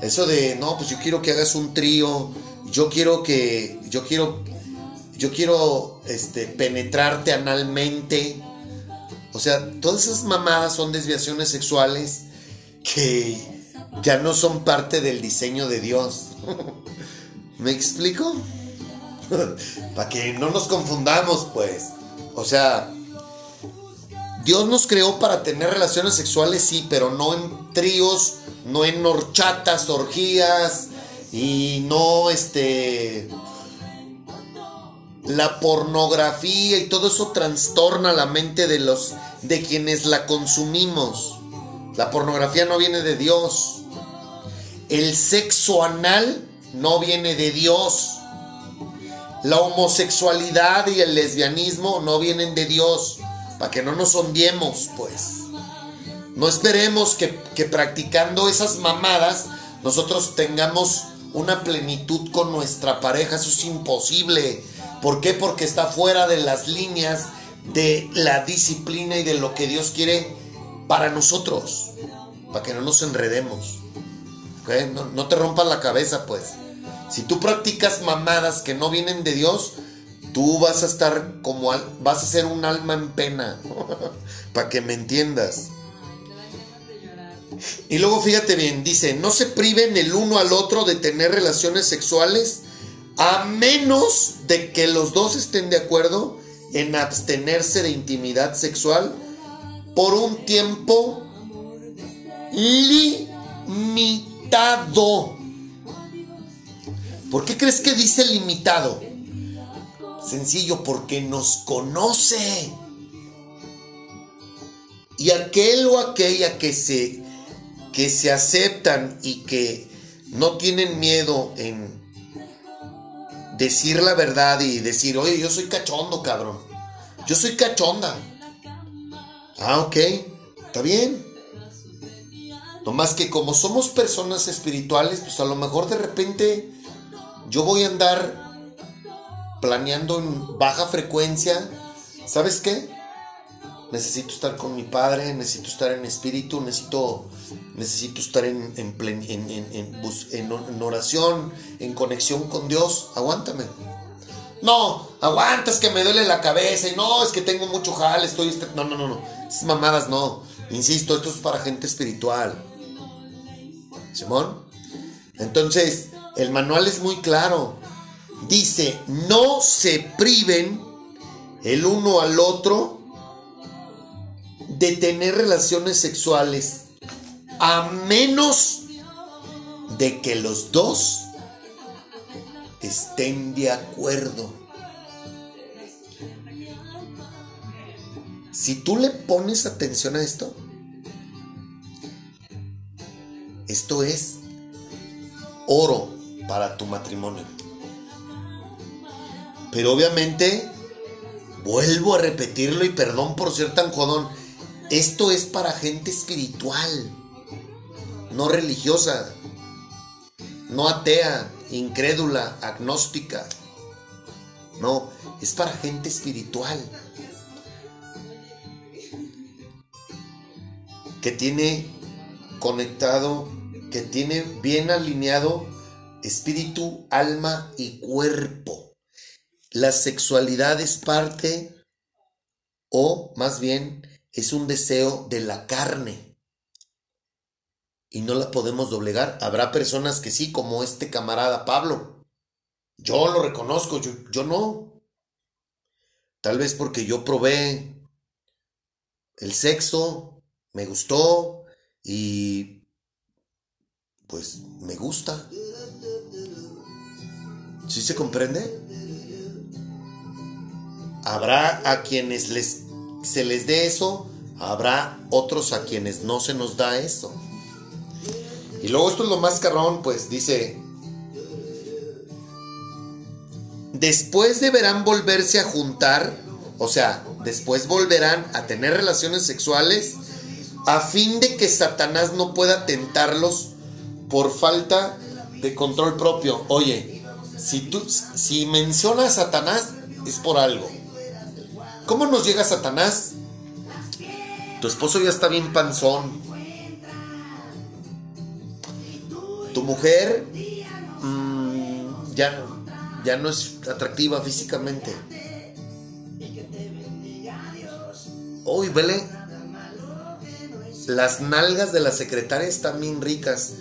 Speaker 1: Eso de, no, pues yo quiero que hagas un trío, yo quiero que, yo quiero, yo quiero, este, penetrarte analmente. O sea, todas esas mamadas son desviaciones sexuales que ya no son parte del diseño de Dios. ¿Me explico? Para que no nos confundamos, pues. O sea, Dios nos creó para tener relaciones sexuales, sí, pero no en tríos, no en horchatas, orgías y no este la pornografía y todo eso trastorna la mente de los de quienes la consumimos. La pornografía no viene de Dios. El sexo anal no viene de Dios. La homosexualidad y el lesbianismo no vienen de Dios. Para que no nos ondiemos, pues. No esperemos que, que practicando esas mamadas nosotros tengamos una plenitud con nuestra pareja. Eso es imposible. ¿Por qué? Porque está fuera de las líneas de la disciplina y de lo que Dios quiere para nosotros. Para que no nos enredemos. No te rompas la cabeza, pues. Si tú practicas mamadas que no vienen de Dios, tú vas a estar como al- vas a ser un alma en pena. Para que me entiendas. Y luego fíjate bien, dice, no se priven el uno al otro de tener relaciones sexuales a menos de que los dos estén de acuerdo en abstenerse de intimidad sexual por un tiempo limitado. ¿Por qué crees que dice limitado? Sencillo, porque nos conoce. Y aquel o aquella que se, que se aceptan y que no tienen miedo en decir la verdad y decir, oye, yo soy cachondo, cabrón. Yo soy cachonda. Ah, ok, está bien. Nomás que como somos personas espirituales, pues a lo mejor de repente yo voy a andar planeando en baja frecuencia. ¿Sabes qué? Necesito estar con mi padre, necesito estar en espíritu, necesito, necesito estar en, en, plen- en- en- oración, en conexión con Dios. Aguántame. No, aguantas que me duele la cabeza y no, es que tengo mucho jale, estoy... este- No, no, no, no. Esas mamadas no. Insisto, esto es para gente espiritual. Simón. Entonces, el manual es muy claro. Dice, no se priven el uno al otro de tener relaciones sexuales a menos de que los dos estén de acuerdo. Si tú le pones atención a esto, esto es oro para tu matrimonio. Pero obviamente, vuelvo a repetirlo y perdón por ser tan jodón, esto es para gente espiritual, no religiosa, no atea, incrédula, agnóstica. No, es para gente espiritual. Que tiene conectado, que tiene bien alineado espíritu, alma y cuerpo. La sexualidad es parte, o más bien, es un deseo de la carne. Y no la podemos doblegar. Habrá personas que sí, como este camarada Pablo. Yo lo reconozco, yo, no. Tal vez porque yo probé el sexo, me gustó y pues me gusta. ¿Sí se comprende? Habrá a quienes les, se les dé eso, habrá otros a quienes no se nos da eso. Y luego esto es lo más carrón, pues dice, después deberán volverse a juntar, o sea, después volverán a tener relaciones sexuales a fin de que Satanás no pueda tentarlos por falta de control propio. Oye, si tú si menciona a Satanás es por algo. ¿Cómo nos llega Satanás? Tu esposo ya está bien panzón. Tu mujer mm, ya, ya no es atractiva físicamente. Uy, vele. Las nalgas de la secretaria están bien ricas.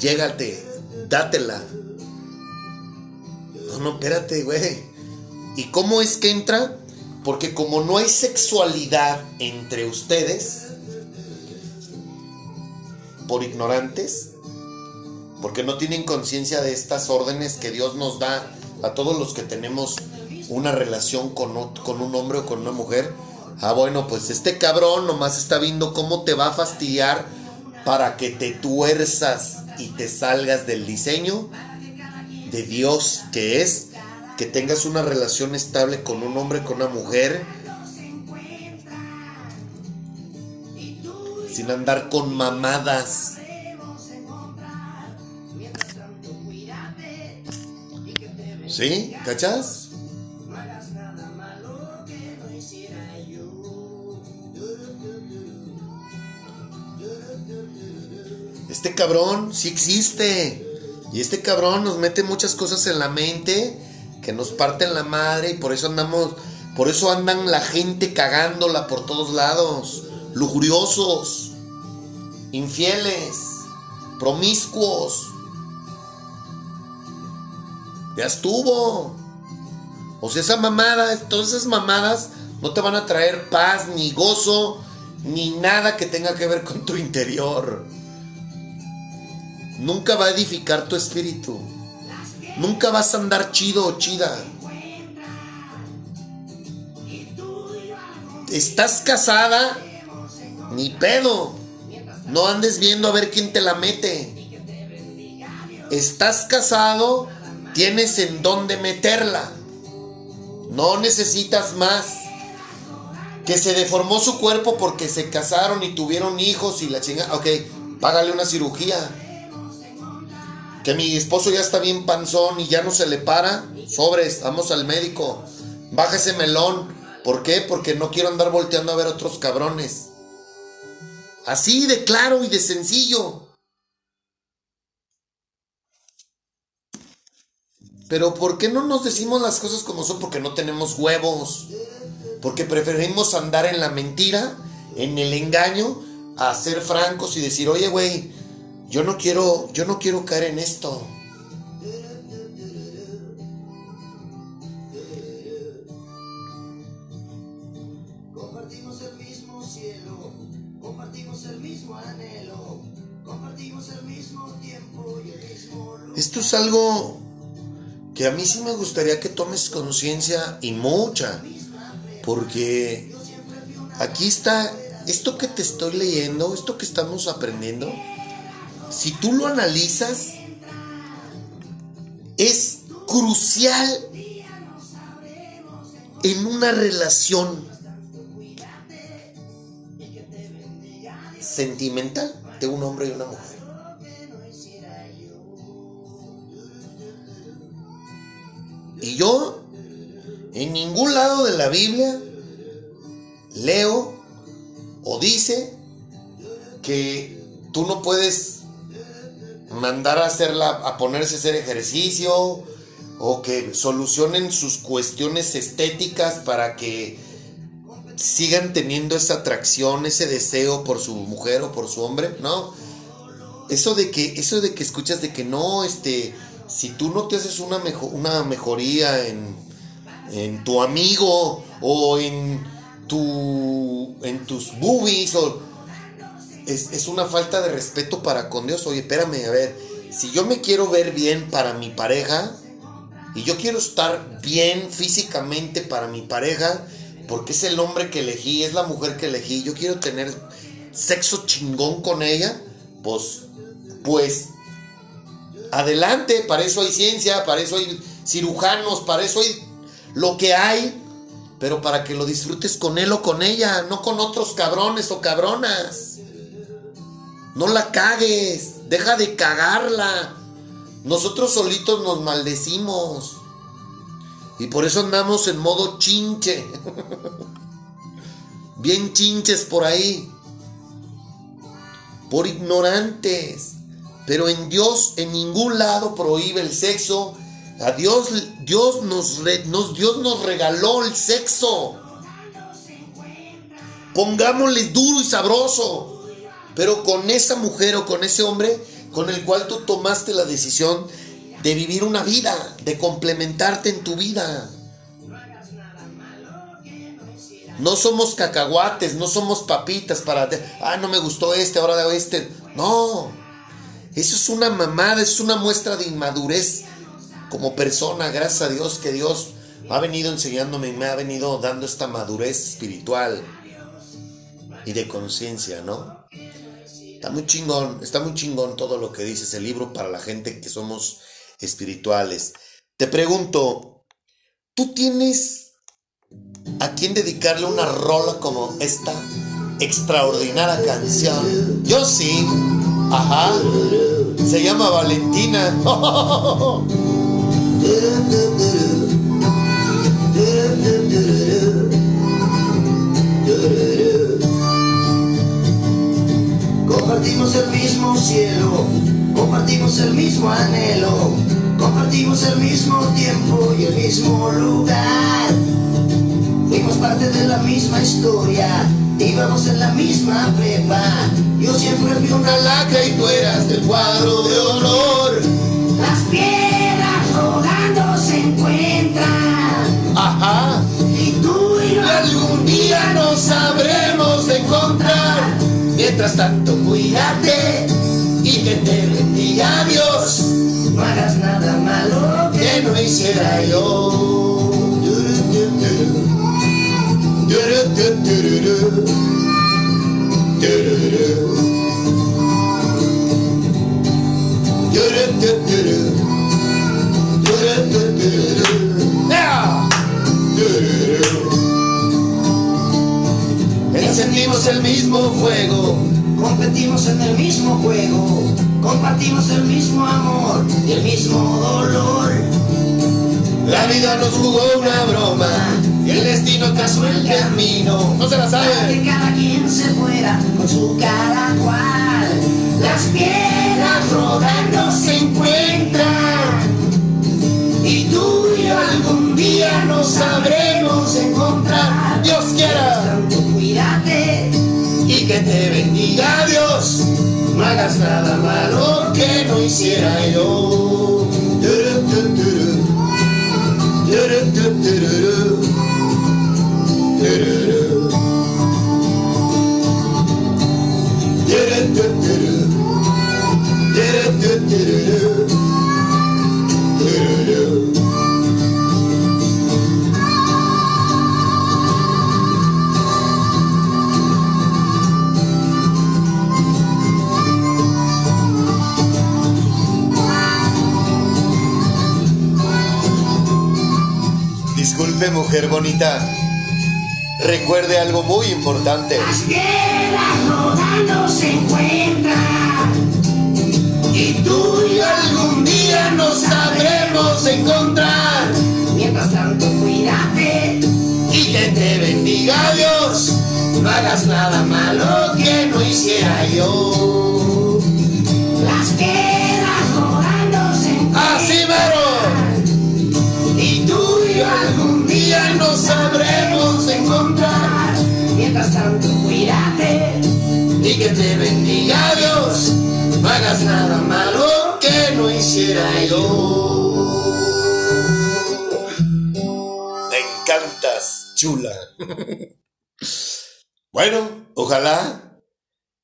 Speaker 1: Llégate, dátela. No, no, espérate, güey. ¿Y cómo es que entra? Porque como no hay sexualidad entre ustedes, por ignorantes, porque no tienen conciencia de estas órdenes que Dios nos da a todos los que tenemos una relación con, con un hombre o con una mujer. Ah, bueno, pues este cabrón nomás está viendo cómo te va a fastidiar para que te tuerzas y te salgas del diseño de Dios que es que tengas una relación estable con un hombre, con una mujer, sin andar con mamadas. ¿Sí? ¿Cachas? Este cabrón sí existe. Y este cabrón nos mete muchas cosas en la mente que nos parten la madre y por eso andamos, por eso andan la gente cagándola por todos lados. Lujuriosos, infieles, promiscuos. Ya estuvo. O sea, esa mamada, todas esas mamadas no te van a traer paz, ni gozo, ni nada que tenga que ver con tu interior. Nunca va a edificar tu espíritu. Nunca vas a andar chido o chida. Estás casada, ni pedo. No andes viendo a ver quién te la mete. Estás casado, tienes en dónde meterla. No necesitas más. Que se deformó su cuerpo porque se casaron y tuvieron hijos y la chinga. Ok, págale una cirugía. Que mi esposo ya está bien panzón y ya no se le para. Sobres, vamos al médico. Baja ese melón. ¿Por qué? Porque no quiero andar volteando a ver otros cabrones. Así de claro y de sencillo. Pero ¿por qué no nos decimos las cosas como son? Porque no tenemos huevos. Porque preferimos andar en la mentira, en el engaño, a ser francos y decir, oye, güey, yo no quiero, yo no quiero caer en esto. Esto es algo que a mí sí me gustaría que tomes conciencia y mucha. Porque aquí está, esto que te estoy leyendo, esto que estamos aprendiendo, si tú lo analizas, es crucial en una relación sentimental de un hombre y una mujer. Y yo, en ningún lado de la Biblia, leo o dice que tú no puedes mandar a hacerla, a ponerse a hacer ejercicio o que solucionen sus cuestiones estéticas para que sigan teniendo esa atracción, ese deseo por su mujer o por su hombre, ¿no? Eso de que, eso de que escuchas de que no, este, si tú no te haces una, mejo- una mejoría en, en tu amigo o en tu, en tus boobies o es, es una falta de respeto para con Dios. Oye, espérame, a ver, si yo me quiero ver bien para mi pareja y yo quiero estar bien físicamente para mi pareja, porque es el hombre que elegí, es la mujer que elegí, yo quiero tener sexo chingón con ella, pues, pues, adelante, para eso hay ciencia, para eso hay cirujanos, para eso hay lo que hay, pero para que lo disfrutes con él o con ella, no con otros cabrones o cabronas. No la cagues, deja de cagarla. Nosotros solitos nos maldecimos. Y por eso andamos en modo chinche. Bien chinches por ahí. Por ignorantes. Pero en Dios en ningún lado prohíbe el sexo. A Dios, Dios, nos, Dios nos regaló el sexo. Pongámosle duro y sabroso. Pero con esa mujer o con ese hombre con el cual tú tomaste la decisión de vivir una vida, de complementarte en tu vida. No somos cacahuates, no somos papitas para, ah, no me gustó este, ahora de este. No, eso es una mamada, es una muestra de inmadurez como persona. Gracias a Dios que Dios ha venido enseñándome y me ha venido dando esta madurez espiritual y de conciencia, ¿no? Está muy chingón, está muy chingón todo lo que dice ese libro para la gente que somos espirituales. Te pregunto, ¿tú tienes a quién dedicarle una rola como esta extraordinaria canción? Yo sí, ajá, se llama Valentina.
Speaker 3: Compartimos el mismo cielo, compartimos el mismo anhelo, compartimos el mismo tiempo y el mismo lugar. Fuimos parte de la misma historia, íbamos en la misma prepa. Yo siempre fui una lacra y tú eras del cuadro de honor.
Speaker 5: Las piedras rodando se encuentran
Speaker 1: Ajá.
Speaker 5: y tú y yo
Speaker 3: Algún día nos sabremos de encontrar. Mientras tanto, cuídate y que te bendiga Dios. No hagas nada malo que no hiciera yo. Encendimos el mismo fuego, competimos en el mismo juego, compartimos el mismo amor y el mismo dolor. La vida nos jugó una broma y el destino trazó el camino. No se la
Speaker 5: para
Speaker 3: sabe.
Speaker 5: que cada quien se fuera con su cada cual. Las piedras rodando se encuentran
Speaker 3: Y tú y yo algún día nos sabremos encontrar. Dios quiera.
Speaker 5: tanto cuídate
Speaker 3: y que te bendiga Dios. No hagas nada malo que no hiciera yo.
Speaker 1: Mujer bonita. Recuerde algo muy importante.
Speaker 5: Las piedras rodando se encuentran
Speaker 3: Y tú y algún día nos sabremos encontrar.
Speaker 5: Mientras tanto cuídate
Speaker 3: Y que te bendiga Dios. No hagas nada malo que no hiciera yo. Que te bendiga Dios. No hagas nada malo que no hiciera yo.
Speaker 1: Me encantas, chula. bueno, ojalá,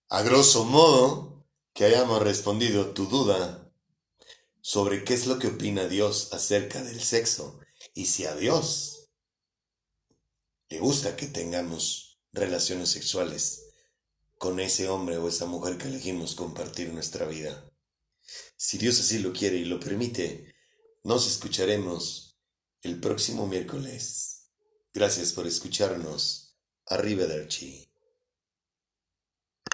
Speaker 1: a grosso modo, que hayamos respondido tu duda sobre qué es lo que opina Dios acerca del sexo y si a Dios le gusta que tengamos relaciones sexuales con ese hombre o esa mujer que elegimos compartir nuestra vida. Si Dios así lo quiere y lo permite, nos escucharemos el próximo miércoles. Gracias por escucharnos. Arrivederci.